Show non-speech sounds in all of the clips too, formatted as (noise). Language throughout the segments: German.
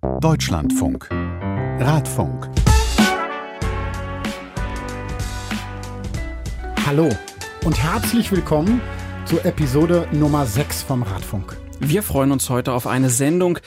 Deutschlandfunk. Radfunk. Hallo und herzlich willkommen zur Episode Nummer 6 vom Radfunk. Wir freuen uns heute auf eine Sendung,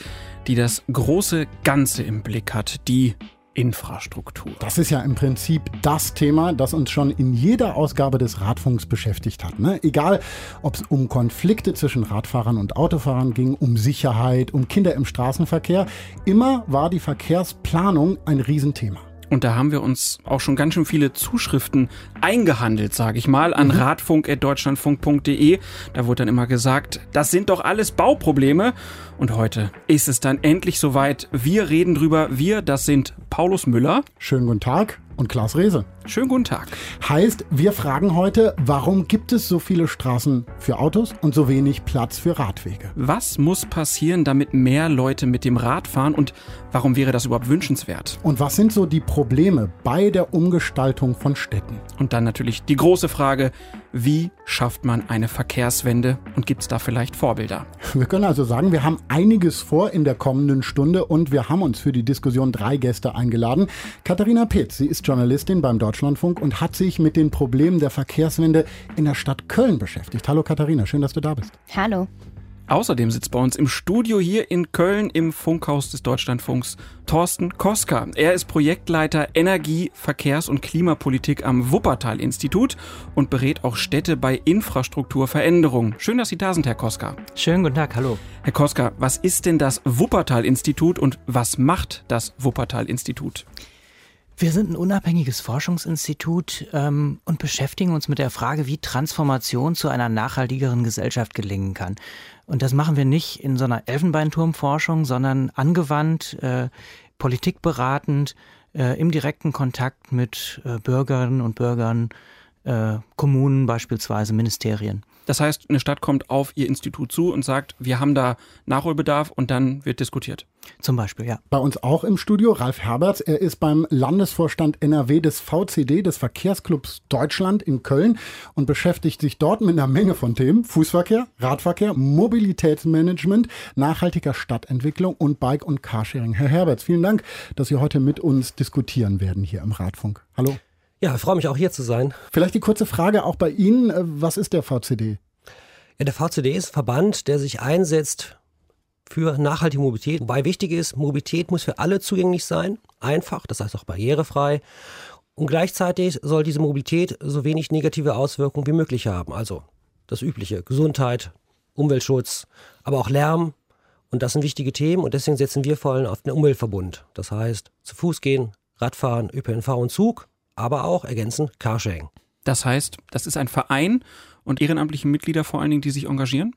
die das große Ganze im Blick hat, die Infrastruktur. Das ist ja im Prinzip das Thema, das uns schon in jeder Ausgabe des Radfunks beschäftigt hat. Ne? Egal, ob es um Konflikte zwischen Radfahrern und Autofahrern ging, um Sicherheit, um Kinder im Straßenverkehr, immer war die Verkehrsplanung ein Riesenthema. Und da haben wir uns auch schon ganz schön viele Zuschriften eingehandelt, sage ich mal, an mhm. radfunk.deutschlandfunk.de. Da wurde dann immer gesagt, das sind doch alles Bauprobleme. Und heute ist es dann endlich soweit. Wir reden drüber. Wir, das sind Paulus Müller. Schönen guten Tag und Klaas Rehse. Schönen guten Tag. Heißt, wir fragen heute, warum gibt es so viele Straßen für Autos und so wenig Platz für Radwege? Was muss passieren, damit mehr Leute mit dem Rad fahren und warum wäre das überhaupt wünschenswert? Und was sind so die Probleme bei der Umgestaltung von Städten? Und dann natürlich die große Frage, wie schafft man eine Verkehrswende und gibt es da vielleicht Vorbilder? Wir können also sagen, wir haben einiges vor in der kommenden Stunde und wir haben uns für die Diskussion drei Gäste eingeladen. Katharina Petz, sie ist Journalistin beim Deutschlandfunk und hat sich mit den Problemen der Verkehrswende in der Stadt Köln beschäftigt. Hallo Katharina, schön, dass du da bist. Hallo. Außerdem sitzt bei uns im Studio hier in Köln im Funkhaus des Deutschlandfunks Thorsten Koska. Er ist Projektleiter Energie, Verkehrs- und Klimapolitik am Wuppertal-Institut und berät auch Städte bei Infrastrukturveränderungen. Schön, dass Sie da sind, Herr Koska. Schönen guten Tag, hallo. Herr Koska, was ist denn das Wuppertal-Institut und was macht das Wuppertal-Institut? Wir sind ein unabhängiges Forschungsinstitut ähm, und beschäftigen uns mit der Frage, wie Transformation zu einer nachhaltigeren Gesellschaft gelingen kann. Und das machen wir nicht in so einer Elfenbeinturmforschung, sondern angewandt, äh, politikberatend, äh, im direkten Kontakt mit äh, Bürgerinnen und Bürgern, äh, Kommunen beispielsweise, Ministerien. Das heißt, eine Stadt kommt auf ihr Institut zu und sagt, wir haben da Nachholbedarf und dann wird diskutiert. Zum Beispiel, ja. Bei uns auch im Studio Ralf Herberts. Er ist beim Landesvorstand NRW des VCD, des Verkehrsclubs Deutschland in Köln und beschäftigt sich dort mit einer Menge von Themen. Fußverkehr, Radverkehr, Mobilitätsmanagement, nachhaltiger Stadtentwicklung und Bike- und Carsharing. Herr Herberts, vielen Dank, dass Sie heute mit uns diskutieren werden hier im Radfunk. Hallo. Ja, ich freue mich auch hier zu sein. Vielleicht die kurze Frage auch bei Ihnen. Äh, was ist der VCD? Ja, der VCD ist ein Verband, der sich einsetzt für nachhaltige Mobilität. Wobei wichtig ist, Mobilität muss für alle zugänglich sein, einfach, das heißt auch barrierefrei. Und gleichzeitig soll diese Mobilität so wenig negative Auswirkungen wie möglich haben. Also das übliche, Gesundheit, Umweltschutz, aber auch Lärm. Und das sind wichtige Themen und deswegen setzen wir vor allem auf den Umweltverbund. Das heißt, zu Fuß gehen, Radfahren, ÖPNV und Zug aber auch ergänzend Carsharing. Das heißt, das ist ein Verein und ehrenamtliche Mitglieder vor allen Dingen, die sich engagieren?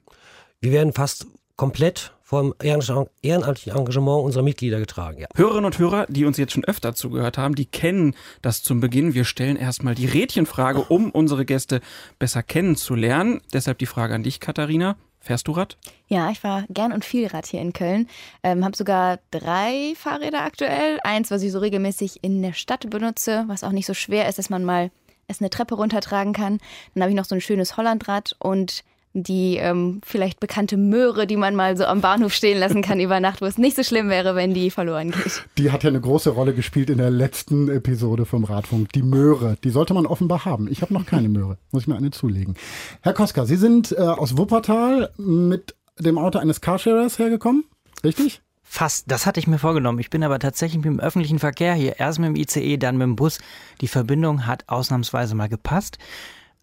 Wir werden fast komplett vom ehrenamtlichen Engagement unserer Mitglieder getragen. Ja. Hörerinnen und Hörer, die uns jetzt schon öfter zugehört haben, die kennen das zum Beginn. Wir stellen erstmal die Rädchenfrage, um unsere Gäste besser kennenzulernen. Deshalb die Frage an dich, Katharina. Fährst du Rad? Ja, ich fahre gern und viel Rad hier in Köln. Ähm, habe sogar drei Fahrräder aktuell. Eins, was ich so regelmäßig in der Stadt benutze, was auch nicht so schwer ist, dass man mal es eine Treppe runtertragen kann. Dann habe ich noch so ein schönes Hollandrad und die ähm, vielleicht bekannte Möhre, die man mal so am Bahnhof stehen lassen kann über Nacht, wo es nicht so schlimm wäre, wenn die verloren geht. Die hat ja eine große Rolle gespielt in der letzten Episode vom Radfunk. Die Möhre, die sollte man offenbar haben. Ich habe noch keine Möhre, muss ich mir eine zulegen. Herr Koska, Sie sind äh, aus Wuppertal mit dem Auto eines Carsharers hergekommen, richtig? Fast, das hatte ich mir vorgenommen. Ich bin aber tatsächlich mit dem öffentlichen Verkehr hier, erst mit dem ICE, dann mit dem Bus. Die Verbindung hat ausnahmsweise mal gepasst.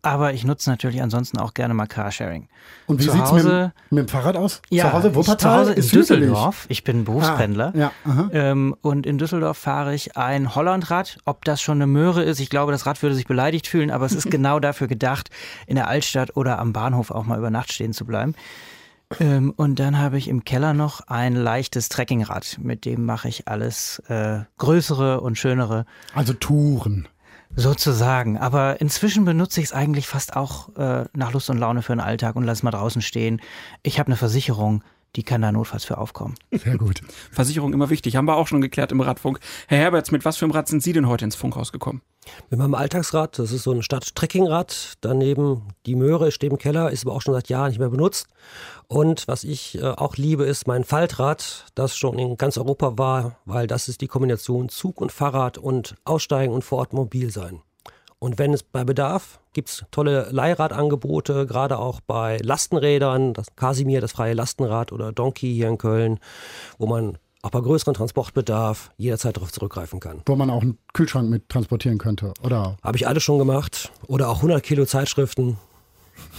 Aber ich nutze natürlich ansonsten auch gerne mal Carsharing. Und wie sieht es mit, mit, dem Fahrrad aus? Ja, zu Hause Wuppertal? Zu Hause in Düsseldorf. Ich bin Berufspendler. Ah, ja, ähm, und in Düsseldorf fahre ich ein Hollandrad. Ob das schon eine Möhre ist, ich glaube, das Rad würde sich beleidigt fühlen, aber es ist (laughs) genau dafür gedacht, in der Altstadt oder am Bahnhof auch mal über Nacht stehen zu bleiben. Ähm, und dann habe ich im Keller noch ein leichtes Trekkingrad. Mit dem mache ich alles äh, größere und schönere. Also Touren. Sozusagen. Aber inzwischen benutze ich es eigentlich fast auch äh, nach Lust und Laune für den Alltag und lass mal draußen stehen. Ich habe eine Versicherung. Die kann da notfalls für aufkommen. Sehr gut. Versicherung immer wichtig. Haben wir auch schon geklärt im Radfunk. Herr Herberts, mit was für einem Rad sind Sie denn heute ins Funkhaus gekommen? Mit meinem Alltagsrad, das ist so ein Stadt-Trekkingrad. Daneben die Möhre steht im Keller, ist aber auch schon seit Jahren nicht mehr benutzt. Und was ich äh, auch liebe, ist mein Faltrad, das schon in ganz Europa war, weil das ist die Kombination Zug und Fahrrad und Aussteigen und vor Ort mobil sein. Und wenn es bei Bedarf gibt es tolle Leihradangebote, gerade auch bei Lastenrädern, das Casimir, das freie Lastenrad oder Donkey hier in Köln, wo man auch bei größeren Transportbedarf jederzeit darauf zurückgreifen kann. Wo man auch einen Kühlschrank mit transportieren könnte, oder? Habe ich alles schon gemacht. Oder auch 100 Kilo Zeitschriften.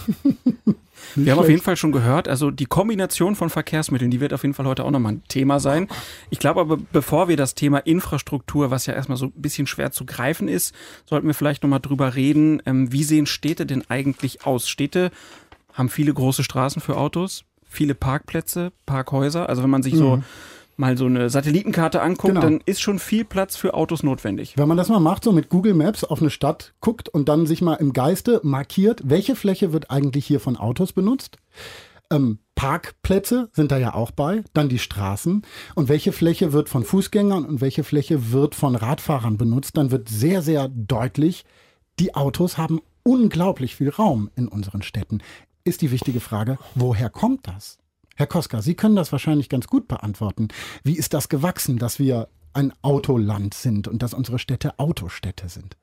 (laughs) Wir haben auf jeden Fall schon gehört, also die Kombination von Verkehrsmitteln, die wird auf jeden Fall heute auch nochmal ein Thema sein. Ich glaube aber, bevor wir das Thema Infrastruktur, was ja erstmal so ein bisschen schwer zu greifen ist, sollten wir vielleicht nochmal drüber reden, ähm, wie sehen Städte denn eigentlich aus? Städte haben viele große Straßen für Autos, viele Parkplätze, Parkhäuser. Also wenn man sich mhm. so mal so eine Satellitenkarte anguckt, genau. dann ist schon viel Platz für Autos notwendig. Wenn man das mal macht, so mit Google Maps auf eine Stadt guckt und dann sich mal im Geiste markiert, welche Fläche wird eigentlich hier von Autos benutzt? Ähm, Parkplätze sind da ja auch bei, dann die Straßen und welche Fläche wird von Fußgängern und welche Fläche wird von Radfahrern benutzt, dann wird sehr, sehr deutlich, die Autos haben unglaublich viel Raum in unseren Städten. Ist die wichtige Frage, woher kommt das? Herr Koska, Sie können das wahrscheinlich ganz gut beantworten. Wie ist das gewachsen, dass wir ein Autoland sind und dass unsere Städte Autostädte sind?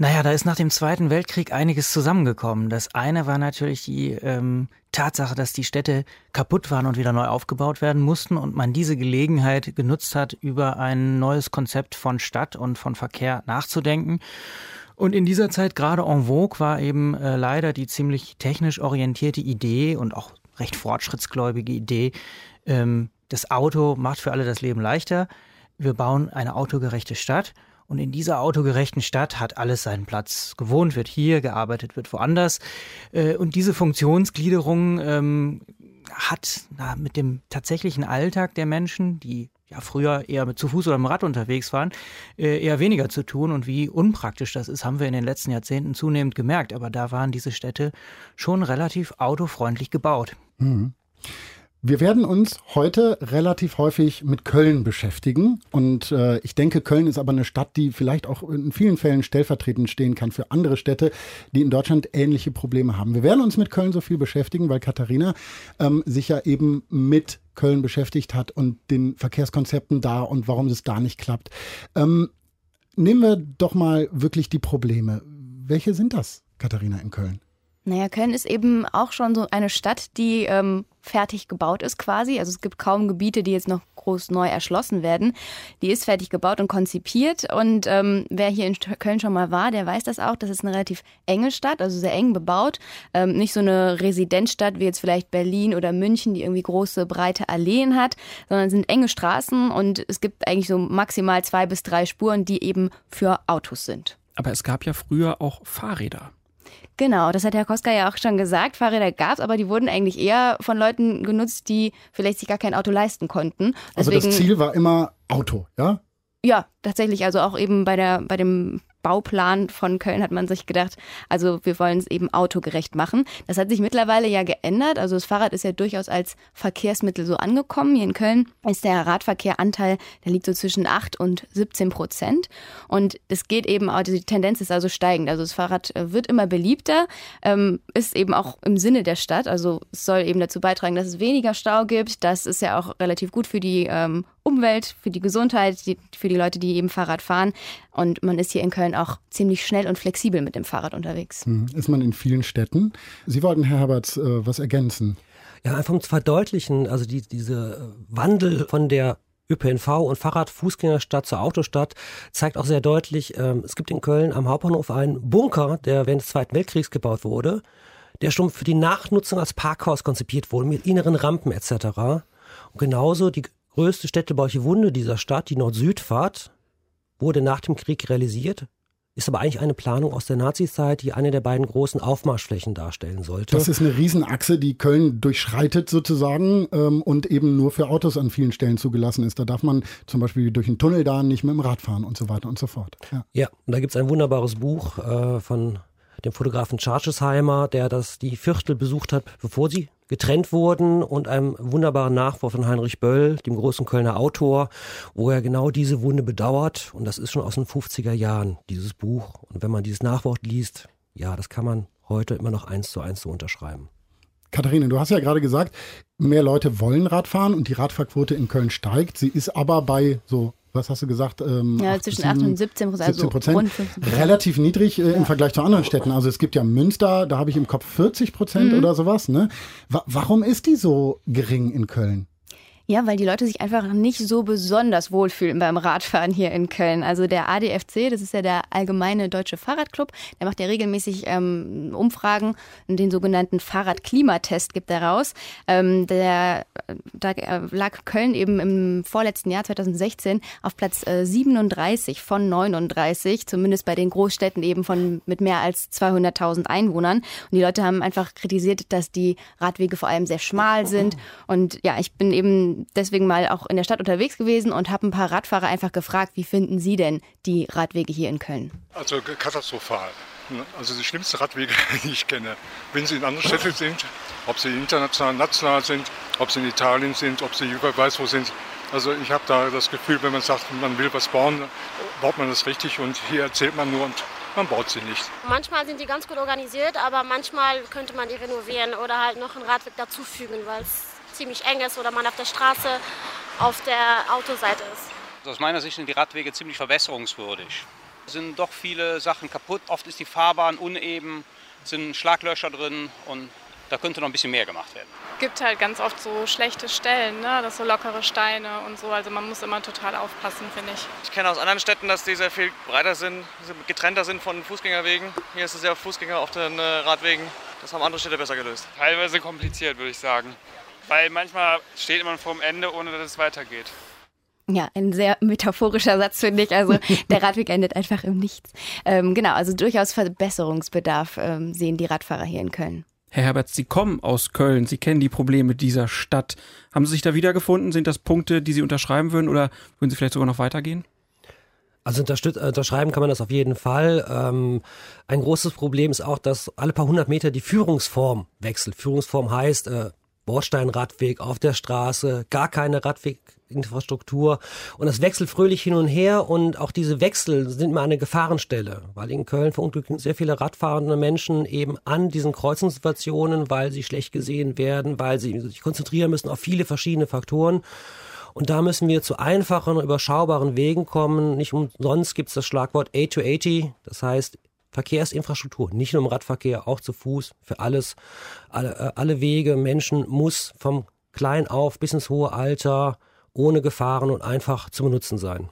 Naja, da ist nach dem Zweiten Weltkrieg einiges zusammengekommen. Das eine war natürlich die ähm, Tatsache, dass die Städte kaputt waren und wieder neu aufgebaut werden mussten und man diese Gelegenheit genutzt hat, über ein neues Konzept von Stadt und von Verkehr nachzudenken. Und in dieser Zeit gerade en vogue war eben äh, leider die ziemlich technisch orientierte Idee und auch recht fortschrittsgläubige Idee, ähm, das Auto macht für alle das Leben leichter. Wir bauen eine autogerechte Stadt. Und in dieser autogerechten Stadt hat alles seinen Platz. Gewohnt wird hier, gearbeitet wird woanders. Äh, und diese Funktionsgliederung ähm, hat na, mit dem tatsächlichen Alltag der Menschen, die ja früher eher mit zu Fuß oder mit dem Rad unterwegs waren, äh, eher weniger zu tun. Und wie unpraktisch das ist, haben wir in den letzten Jahrzehnten zunehmend gemerkt. Aber da waren diese Städte schon relativ autofreundlich gebaut. Mhm. Wir werden uns heute relativ häufig mit Köln beschäftigen. Und äh, ich denke, Köln ist aber eine Stadt, die vielleicht auch in vielen Fällen stellvertretend stehen kann für andere Städte, die in Deutschland ähnliche Probleme haben. Wir werden uns mit Köln so viel beschäftigen, weil Katharina ähm, sich ja eben mit Köln beschäftigt hat und den Verkehrskonzepten da und warum es da nicht klappt. Ähm, nehmen wir doch mal wirklich die Probleme. Welche sind das, Katharina, in Köln? Naja, Köln ist eben auch schon so eine Stadt, die ähm, fertig gebaut ist quasi. Also es gibt kaum Gebiete, die jetzt noch groß neu erschlossen werden. Die ist fertig gebaut und konzipiert. Und ähm, wer hier in Köln schon mal war, der weiß das auch. Das ist eine relativ enge Stadt, also sehr eng bebaut. Ähm, nicht so eine Residenzstadt wie jetzt vielleicht Berlin oder München, die irgendwie große, breite Alleen hat, sondern es sind enge Straßen und es gibt eigentlich so maximal zwei bis drei Spuren, die eben für Autos sind. Aber es gab ja früher auch Fahrräder. Genau, das hat Herr Koska ja auch schon gesagt. Fahrräder gab es, aber die wurden eigentlich eher von Leuten genutzt, die vielleicht sich gar kein Auto leisten konnten. Deswegen, also das Ziel war immer Auto, ja? Ja, tatsächlich. Also auch eben bei der, bei dem Bauplan von Köln hat man sich gedacht, also wir wollen es eben autogerecht machen. Das hat sich mittlerweile ja geändert. Also das Fahrrad ist ja durchaus als Verkehrsmittel so angekommen. Hier in Köln ist der Radverkehranteil, der liegt so zwischen 8 und 17 Prozent. Und es geht eben, auch, die Tendenz ist also steigend. Also das Fahrrad äh, wird immer beliebter, ähm, ist eben auch im Sinne der Stadt. Also es soll eben dazu beitragen, dass es weniger Stau gibt. Das ist ja auch relativ gut für die ähm, Umwelt, für die Gesundheit, die, für die Leute, die eben Fahrrad fahren. Und man ist hier in Köln auch ziemlich schnell und flexibel mit dem Fahrrad unterwegs. Hm, ist man in vielen Städten. Sie wollten, Herr Herberts, äh, was ergänzen? Ja, einfach um zu verdeutlichen, also die, diese Wandel von der ÖPNV und Fahrrad-Fußgängerstadt zur Autostadt zeigt auch sehr deutlich, ähm, es gibt in Köln am Hauptbahnhof einen Bunker, der während des Zweiten Weltkriegs gebaut wurde, der schon für die Nachnutzung als Parkhaus konzipiert wurde, mit inneren Rampen etc. Und genauso die größte städtebauliche Wunde dieser Stadt, die Nord-Süd-Fahrt, wurde nach dem Krieg realisiert, ist aber eigentlich eine Planung aus der Nazizeit, die eine der beiden großen Aufmarschflächen darstellen sollte. Das ist eine Riesenachse, die Köln durchschreitet sozusagen ähm, und eben nur für Autos an vielen Stellen zugelassen ist. Da darf man zum Beispiel durch einen Tunnel da nicht mit dem Rad fahren und so weiter und so fort. Ja, ja und da gibt es ein wunderbares Buch äh, von dem Fotografen Charchesheimer, der das die Viertel besucht hat, bevor sie getrennt wurden und einem wunderbaren Nachwort von Heinrich Böll, dem großen Kölner Autor, wo er genau diese Wunde bedauert. Und das ist schon aus den 50er Jahren, dieses Buch. Und wenn man dieses Nachwort liest, ja, das kann man heute immer noch eins zu eins so unterschreiben. Katharina, du hast ja gerade gesagt, mehr Leute wollen Radfahren und die Radfahrquote in Köln steigt. Sie ist aber bei so was hast du gesagt? Ähm, ja, 8 zwischen 8 und 17 Prozent. Also Prozent. Relativ niedrig äh, ja. im Vergleich zu anderen Städten. Also es gibt ja Münster, da habe ich im Kopf 40 Prozent mhm. oder sowas. Ne? Wa warum ist die so gering in Köln? Ja, weil die Leute sich einfach nicht so besonders wohlfühlen beim Radfahren hier in Köln. Also der ADFC, das ist ja der Allgemeine Deutsche Fahrradclub, der macht ja regelmäßig ähm, Umfragen den sogenannten Fahrradklimatest gibt er raus. Ähm, der, da lag Köln eben im vorletzten Jahr 2016 auf Platz äh, 37 von 39, zumindest bei den Großstädten eben von mit mehr als 200.000 Einwohnern. Und die Leute haben einfach kritisiert, dass die Radwege vor allem sehr schmal sind. Und ja, ich bin eben deswegen mal auch in der Stadt unterwegs gewesen und habe ein paar Radfahrer einfach gefragt, wie finden Sie denn die Radwege hier in Köln? Also katastrophal. Also die schlimmsten Radwege, (laughs) die ich kenne. Wenn sie in anderen Städten sind, ob sie international, national sind, ob sie in Italien sind, ob sie über weiß wo sind. Also ich habe da das Gefühl, wenn man sagt, man will was bauen, baut man das richtig und hier erzählt man nur und man baut sie nicht. Manchmal sind die ganz gut organisiert, aber manchmal könnte man die renovieren oder halt noch einen Radweg dazufügen, weil es ziemlich eng ist oder man auf der Straße auf der Autoseite ist. Aus meiner Sicht sind die Radwege ziemlich verbesserungswürdig. Es sind doch viele Sachen kaputt. Oft ist die Fahrbahn uneben, sind Schlaglöcher drin und da könnte noch ein bisschen mehr gemacht werden. Es gibt halt ganz oft so schlechte Stellen, ne? das so lockere Steine und so. Also man muss immer total aufpassen, finde ich. Ich kenne aus anderen Städten, dass die sehr viel breiter sind, getrennter sind von Fußgängerwegen. Hier ist es ja Fußgänger auf den äh, Radwegen. Das haben andere Städte besser gelöst. Teilweise kompliziert, würde ich sagen. Weil manchmal steht man vor dem Ende, ohne dass es weitergeht. Ja, ein sehr metaphorischer Satz, finde ich. Also (laughs) der Radweg endet einfach im Nichts. Ähm, genau, also durchaus Verbesserungsbedarf ähm, sehen die Radfahrer hier in Köln. Herr Herbert, Sie kommen aus Köln, Sie kennen die Probleme dieser Stadt. Haben Sie sich da wiedergefunden? Sind das Punkte, die Sie unterschreiben würden oder würden Sie vielleicht sogar noch weitergehen? Also unterschreiben kann man das auf jeden Fall. Ähm, ein großes Problem ist auch, dass alle paar hundert Meter die Führungsform wechselt. Führungsform heißt, äh, Bordsteinradweg auf der Straße, gar keine Radweginfrastruktur und das wechselt fröhlich hin und her und auch diese Wechsel sind immer eine Gefahrenstelle, weil in Köln verunglücken sehr viele radfahrende Menschen eben an diesen Kreuzungssituationen, weil sie schlecht gesehen werden, weil sie sich konzentrieren müssen auf viele verschiedene Faktoren. Und da müssen wir zu einfachen, überschaubaren Wegen kommen. Nicht umsonst gibt es das Schlagwort A280, das heißt Verkehrsinfrastruktur, nicht nur im Radverkehr, auch zu Fuß, für alles, alle, äh, alle Wege, Menschen muss vom klein auf bis ins hohe Alter ohne Gefahren und einfach zu benutzen sein.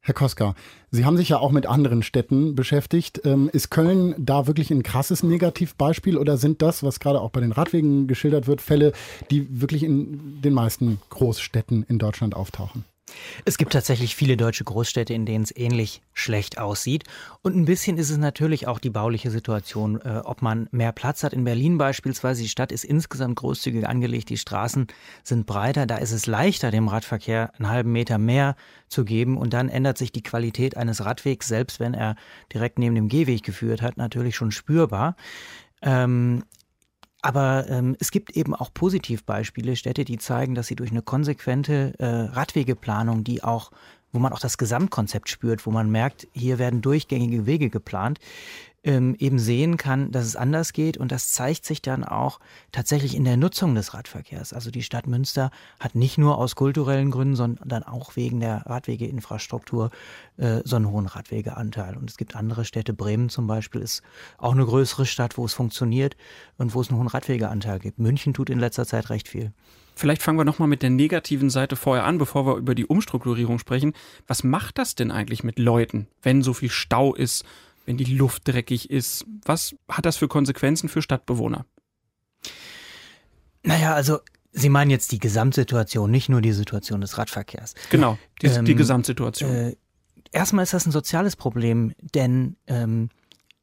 Herr Koska, Sie haben sich ja auch mit anderen Städten beschäftigt. Ähm, ist Köln da wirklich ein krasses Negativbeispiel oder sind das, was gerade auch bei den Radwegen geschildert wird, Fälle, die wirklich in den meisten Großstädten in Deutschland auftauchen? Es gibt tatsächlich viele deutsche Großstädte, in denen es ähnlich schlecht aussieht. Und ein bisschen ist es natürlich auch die bauliche Situation, äh, ob man mehr Platz hat. In Berlin beispielsweise, die Stadt ist insgesamt großzügig angelegt, die Straßen sind breiter, da ist es leichter, dem Radverkehr einen halben Meter mehr zu geben. Und dann ändert sich die Qualität eines Radwegs, selbst wenn er direkt neben dem Gehweg geführt hat, natürlich schon spürbar. Ähm, aber ähm, es gibt eben auch Positivbeispiele, Städte, die zeigen, dass sie durch eine konsequente äh, Radwegeplanung, die auch, wo man auch das Gesamtkonzept spürt, wo man merkt, hier werden durchgängige Wege geplant, ähm, eben sehen kann, dass es anders geht. Und das zeigt sich dann auch tatsächlich in der Nutzung des Radverkehrs. Also die Stadt Münster hat nicht nur aus kulturellen Gründen, sondern auch wegen der Radwegeinfrastruktur äh, so einen hohen Radwegeanteil. Und es gibt andere Städte, Bremen zum Beispiel ist auch eine größere Stadt, wo es funktioniert und wo es einen hohen Radwegeanteil gibt. München tut in letzter Zeit recht viel. Vielleicht fangen wir nochmal mit der negativen Seite vorher an, bevor wir über die Umstrukturierung sprechen. Was macht das denn eigentlich mit Leuten, wenn so viel Stau ist, wenn die Luft dreckig ist? Was hat das für Konsequenzen für Stadtbewohner? Naja, also Sie meinen jetzt die Gesamtsituation, nicht nur die Situation des Radverkehrs. Genau, die, ähm, die Gesamtsituation. Äh, erstmal ist das ein soziales Problem, denn ähm,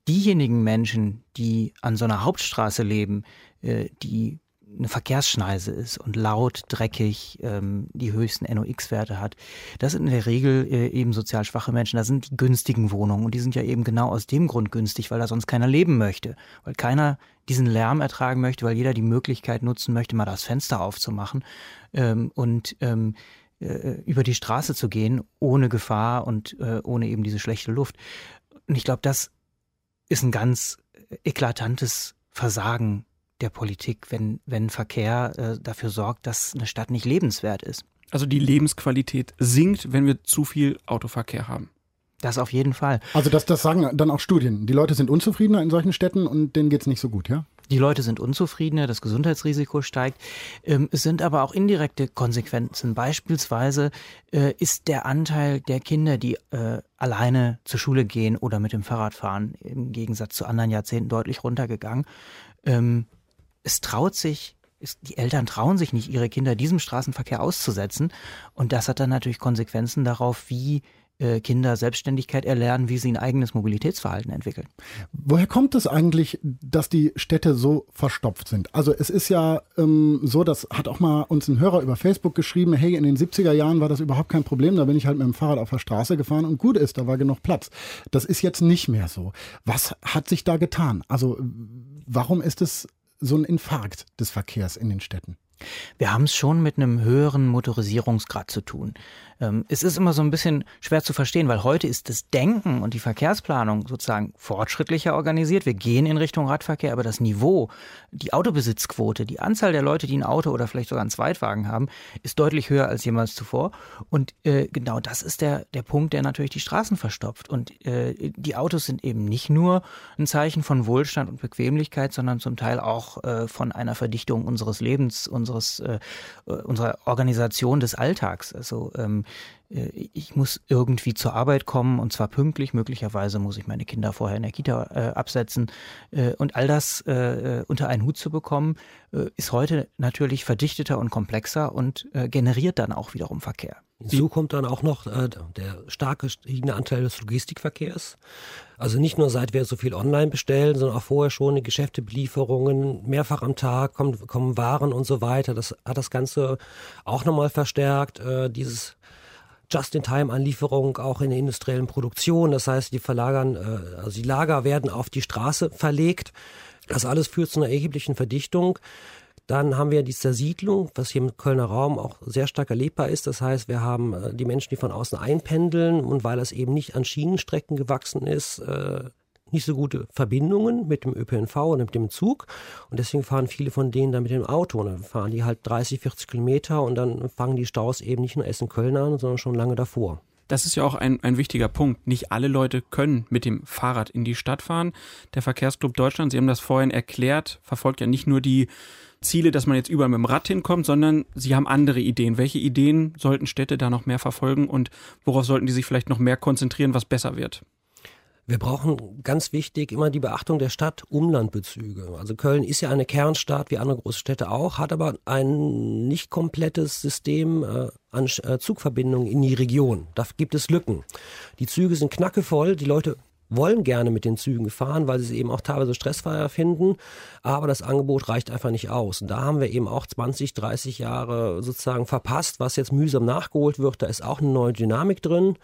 diejenigen Menschen, die an so einer Hauptstraße leben, äh, die eine Verkehrsschneise ist und laut, dreckig, ähm, die höchsten NOx-Werte hat. Das sind in der Regel äh, eben sozial schwache Menschen. Das sind die günstigen Wohnungen und die sind ja eben genau aus dem Grund günstig, weil da sonst keiner leben möchte, weil keiner diesen Lärm ertragen möchte, weil jeder die Möglichkeit nutzen möchte, mal das Fenster aufzumachen ähm, und ähm, äh, über die Straße zu gehen, ohne Gefahr und äh, ohne eben diese schlechte Luft. Und ich glaube, das ist ein ganz eklatantes Versagen der Politik, wenn, wenn Verkehr äh, dafür sorgt, dass eine Stadt nicht lebenswert ist. Also die Lebensqualität sinkt, wenn wir zu viel Autoverkehr haben. Das auf jeden Fall. Also das, das sagen dann auch Studien. Die Leute sind unzufriedener in solchen Städten und denen geht es nicht so gut, ja? Die Leute sind unzufriedener, das Gesundheitsrisiko steigt. Ähm, es sind aber auch indirekte Konsequenzen. Beispielsweise äh, ist der Anteil der Kinder, die äh, alleine zur Schule gehen oder mit dem Fahrrad fahren, im Gegensatz zu anderen Jahrzehnten deutlich runtergegangen. Es traut sich die Eltern trauen sich nicht, ihre Kinder diesem Straßenverkehr auszusetzen. Und das hat dann natürlich Konsequenzen darauf, wie äh, Kinder Selbstständigkeit erlernen, wie sie ein eigenes Mobilitätsverhalten entwickeln. Woher kommt es eigentlich, dass die Städte so verstopft sind? Also es ist ja ähm, so, das hat auch mal uns ein Hörer über Facebook geschrieben, hey, in den 70er Jahren war das überhaupt kein Problem, da bin ich halt mit dem Fahrrad auf der Straße gefahren und gut ist, da war genug Platz. Das ist jetzt nicht mehr so. Was hat sich da getan? Also warum ist es so ein Infarkt des Verkehrs in den Städten? Wir haben es schon mit einem höheren Motorisierungsgrad zu tun. Ähm, es ist immer so ein bisschen schwer zu verstehen, weil heute ist das Denken und die Verkehrsplanung sozusagen fortschrittlicher organisiert. Wir gehen in Richtung Radverkehr, aber das Niveau, die Autobesitzquote, die Anzahl der Leute, die ein Auto oder vielleicht sogar einen Zweitwagen haben, ist deutlich höher als jemals zuvor. Und äh, genau das ist der, der Punkt, der natürlich die Straßen verstopft. Und äh, die Autos sind eben nicht nur ein Zeichen von Wohlstand und Bequemlichkeit, sondern zum Teil auch äh, von einer Verdichtung unseres Lebens, unseres, äh, unserer Organisation des Alltags. Also ähm, äh, ich muss irgendwie zur Arbeit kommen und zwar pünktlich. Möglicherweise muss ich meine Kinder vorher in der Kita äh, absetzen. Äh, und all das äh, unter einen Hut zu bekommen, äh, ist heute natürlich verdichteter und komplexer und äh, generiert dann auch wiederum Verkehr. Hinzu kommt dann auch noch der stark gestiegene Anteil des Logistikverkehrs. Also nicht nur seit wir so viel online bestellen, sondern auch vorher schon die Geschäfte, Belieferungen, mehrfach am Tag kommen, kommen Waren und so weiter. Das hat das Ganze auch nochmal verstärkt. Dieses Just-in-Time-Anlieferung auch in der industriellen Produktion. Das heißt, die verlagern, äh, also die Lager werden auf die Straße verlegt. Das alles führt zu einer erheblichen Verdichtung. Dann haben wir die Zersiedlung, was hier im Kölner Raum auch sehr stark erlebbar ist. Das heißt, wir haben äh, die Menschen, die von außen einpendeln und weil es eben nicht an Schienenstrecken gewachsen ist, äh, nicht so gute Verbindungen mit dem ÖPNV und mit dem Zug. Und deswegen fahren viele von denen dann mit dem Auto. Und dann fahren die halt 30, 40 Kilometer und dann fangen die Staus eben nicht nur Essen-Köln an, sondern schon lange davor. Das ist ja auch ein, ein wichtiger Punkt. Nicht alle Leute können mit dem Fahrrad in die Stadt fahren. Der Verkehrsclub Deutschland, Sie haben das vorhin erklärt, verfolgt ja nicht nur die Ziele, dass man jetzt überall mit dem Rad hinkommt, sondern Sie haben andere Ideen. Welche Ideen sollten Städte da noch mehr verfolgen und worauf sollten die sich vielleicht noch mehr konzentrieren, was besser wird? Wir brauchen ganz wichtig immer die Beachtung der Stadt-Umland-Bezüge. Also Köln ist ja eine Kernstadt, wie andere große Städte auch, hat aber ein nicht komplettes System äh, an äh, Zugverbindungen in die Region. Da gibt es Lücken. Die Züge sind knackevoll, die Leute wollen gerne mit den Zügen fahren, weil sie es eben auch teilweise stressfreier finden, aber das Angebot reicht einfach nicht aus. Und da haben wir eben auch 20, 30 Jahre sozusagen verpasst, was jetzt mühsam nachgeholt wird. Da ist auch eine neue Dynamik drin.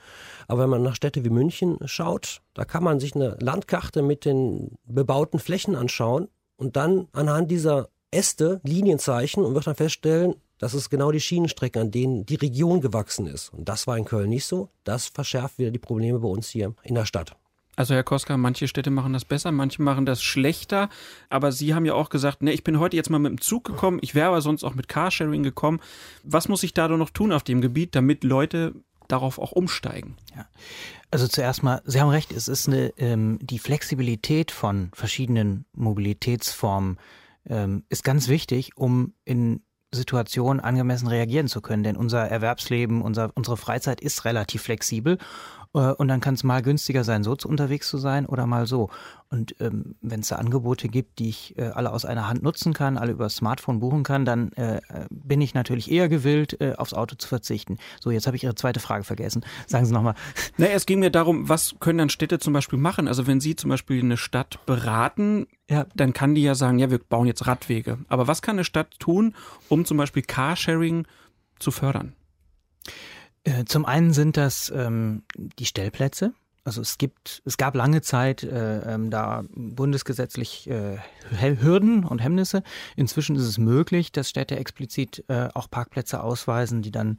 Aber wenn man nach Städte wie München schaut, da kann man sich eine Landkarte mit den bebauten Flächen anschauen und dann anhand dieser Äste Linienzeichen und wird dann feststellen, das ist genau die Schienenstrecke, an denen die Region gewachsen ist. Und das war in Köln nicht so. Das verschärft wieder die Probleme bei uns hier in der Stadt. Also Herr Koska, manche Städte machen das besser, manche machen das schlechter. Aber Sie haben ja auch gesagt, ne, ich bin heute jetzt mal mit dem Zug gekommen, ich wäre aber sonst auch mit Carsharing gekommen. Was muss ich da noch tun auf dem Gebiet, damit Leute darauf auch umsteigen? Ja. Also zuerst mal, Sie haben recht, es ist eine, ähm, die Flexibilität von verschiedenen Mobilitätsformen ähm, ist ganz wichtig, um in Situationen angemessen reagieren zu können. Denn unser Erwerbsleben, unser, unsere Freizeit ist relativ flexibel und dann kann es mal günstiger sein, so unterwegs zu sein oder mal so. Und ähm, wenn es da Angebote gibt, die ich äh, alle aus einer Hand nutzen kann, alle über das Smartphone buchen kann, dann äh, bin ich natürlich eher gewillt, äh, aufs Auto zu verzichten. So, jetzt habe ich Ihre zweite Frage vergessen. Sagen Sie nochmal. (laughs) Na, es ging mir darum, was können dann Städte zum Beispiel machen? Also wenn Sie zum Beispiel eine Stadt beraten, ja. dann kann die ja sagen, ja, wir bauen jetzt Radwege. Aber was kann eine Stadt tun, um zum Beispiel Carsharing zu fördern? Äh, zum einen sind das ähm, die Stellplätze. Also es gibt, es gab lange Zeit äh, ähm, da bundesgesetzlich äh, Hürden und Hemmnisse. Inzwischen ist es möglich, dass Städte explizit äh, auch Parkplätze ausweisen, die dann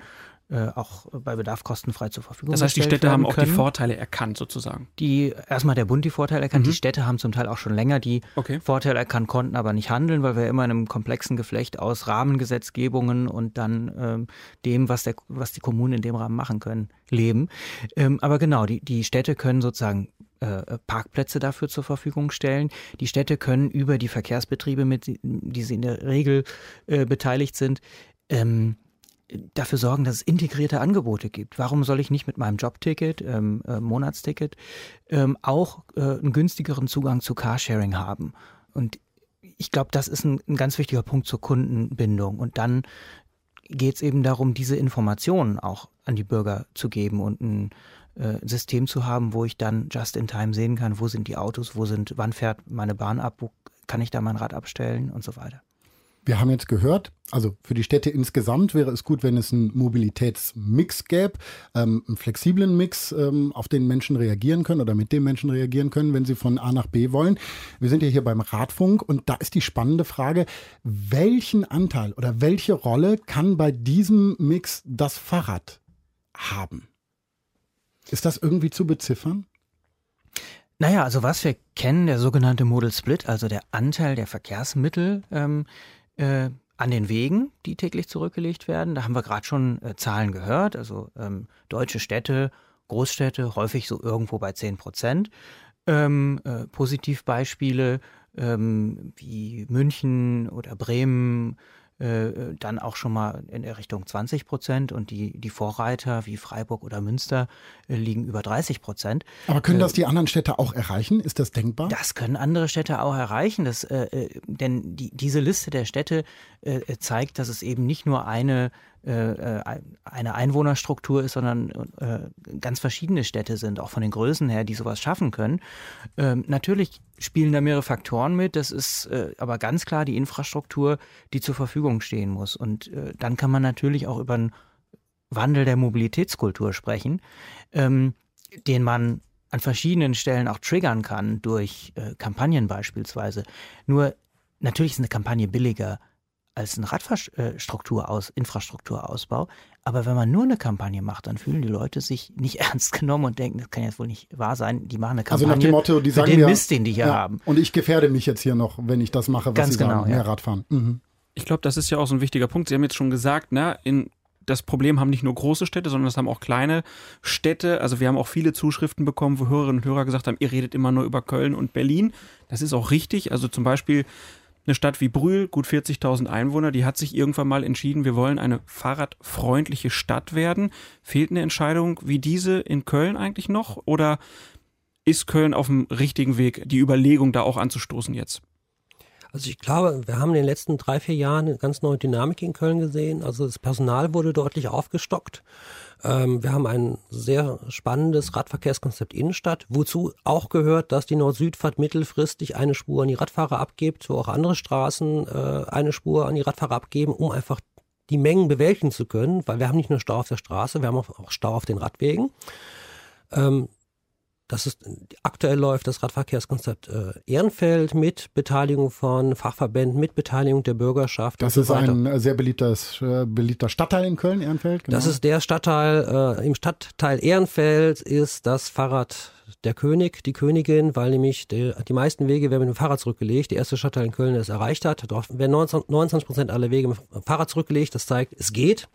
äh, auch bei Bedarf kostenfrei zur Verfügung Das heißt, die Städte haben auch können. die Vorteile erkannt sozusagen. Die erstmal der Bund die Vorteile erkannt. Mhm. Die Städte haben zum Teil auch schon länger die okay. Vorteile erkannt, konnten aber nicht handeln, weil wir immer in einem komplexen Geflecht aus Rahmengesetzgebungen und dann ähm, dem, was der, was die Kommunen in dem Rahmen machen können, leben. Ähm, aber genau, die die Städte können sozusagen äh, Parkplätze dafür zur Verfügung stellen. Die Städte können über die Verkehrsbetriebe, mit die sie in der Regel äh, beteiligt sind, ähm, dafür sorgen, dass es integrierte Angebote gibt. Warum soll ich nicht mit meinem Jobticket, ähm, äh, Monatsticket, ähm, auch äh, einen günstigeren Zugang zu Carsharing haben? Und ich glaube, das ist ein, ein, ganz wichtiger Punkt zur Kundenbindung. Und dann geht es eben darum, diese Informationen auch an die Bürger zu geben und ein äh, System zu haben, wo ich dann just in time sehen kann, wo sind die Autos, wo sind, wann fährt meine Bahn ab, wo kann ich da mein Rad abstellen und so weiter. Wir haben jetzt gehört, also für die Städte insgesamt wäre es gut, wenn es einen Mobilitätsmix gäbe, ähm, einen flexiblen Mix, ähm, auf den Menschen reagieren können oder mit dem Menschen reagieren können, wenn sie von A nach B wollen. Wir sind ja hier beim Radfunk und da ist die spannende Frage, welchen Anteil oder welche Rolle kann bei diesem Mix das Fahrrad haben? Ist das irgendwie zu beziffern? Naja, also was wir kennen, der sogenannte Modal Split, also der Anteil der Verkehrsmittel, ähm, äh, an den Wegen, die täglich zurückgelegt werden. Da haben wir gerade schon äh, Zahlen gehört. Also ähm, deutsche Städte, Großstädte häufig so irgendwo bei 10 Prozent. Ähm, äh, Positivbeispiele ähm, wie München oder Bremen, äh, dann auch schon mal in Richtung 20 Prozent und die, die Vorreiter wie Freiburg oder Münster äh, liegen über 30 Prozent. Aber können das äh, die anderen Städte auch erreichen? Ist das denkbar? Das können andere Städte auch erreichen, das, äh, denn die, diese Liste der Städte zeigt, dass es eben nicht nur eine eine Einwohnerstruktur ist, sondern äh, ganz verschiedene Städte sind, auch von den Größen her, die sowas schaffen können. Ähm, natürlich spielen da mehrere Faktoren mit. Das ist äh, aber ganz klar die Infrastruktur, die zur Verfügung stehen muss. Und äh, dann kann man natürlich auch über einen Wandel der Mobilitätskultur sprechen, ähm, den man an verschiedenen Stellen auch triggern kann durch äh, Kampagnen beispielsweise. Nur natürlich ist eine Kampagne billiger als ein Radfahrstruktur Infrastrukturausbau. Aber wenn man nur eine Kampagne macht, dann fühlen die Leute sich nicht (laughs) ernst genommen und denken, das kann jetzt wohl nicht wahr sein. Die machen eine Kampagne also nach dem Motto, die sagen den mir, Mist, den die hier ja, haben. Und ich gefährde mich jetzt hier noch, wenn ich das mache, was Ganz Sie genau, sagen, ja. mehr Radfahren. Mhm. Ich glaube, das ist ja auch so ein wichtiger Punkt. Sie haben jetzt schon gesagt, na, in das Problem haben nicht nur große Städte, sondern das haben auch kleine Städte. Also wir haben auch viele Zuschriften bekommen, wo Hörerinnen und Hörer gesagt haben, ihr redet immer nur über Köln und Berlin. Das ist auch richtig. Also zum Beispiel eine Stadt wie Brühl, gut 40.000 Einwohner, die hat sich irgendwann mal entschieden, wir wollen eine fahrradfreundliche Stadt werden. Fehlt eine Entscheidung wie diese in Köln eigentlich noch? Oder ist Köln auf dem richtigen Weg, die Überlegung da auch anzustoßen jetzt? Also ich glaube, wir haben in den letzten drei, vier Jahren eine ganz neue Dynamik in Köln gesehen. Also das Personal wurde deutlich aufgestockt. Ähm, wir haben ein sehr spannendes Radverkehrskonzept Innenstadt, wozu auch gehört, dass die Nord-Süd-Fahrt mittelfristig eine Spur an die Radfahrer abgibt, wo auch andere Straßen äh, eine Spur an die Radfahrer abgeben, um einfach die Mengen bewältigen zu können, weil wir haben nicht nur Stau auf der Straße, wir haben auch Stau auf den Radwegen. Ähm, das ist, aktuell läuft das Radverkehrskonzept äh, Ehrenfeld mit Beteiligung von Fachverbänden, mit Beteiligung der Bürgerschaft. Das ist so ein sehr beliebtes, äh, beliebter Stadtteil in Köln, Ehrenfeld. Genau. Das ist der Stadtteil, äh, im Stadtteil Ehrenfeld ist das Fahrrad der König, die Königin, weil nämlich die, die meisten Wege werden mit dem Fahrrad zurückgelegt. Der erste Stadtteil in Köln, der es erreicht hat, dort werden 29 Prozent aller Wege mit dem Fahrrad zurückgelegt. Das zeigt, es geht.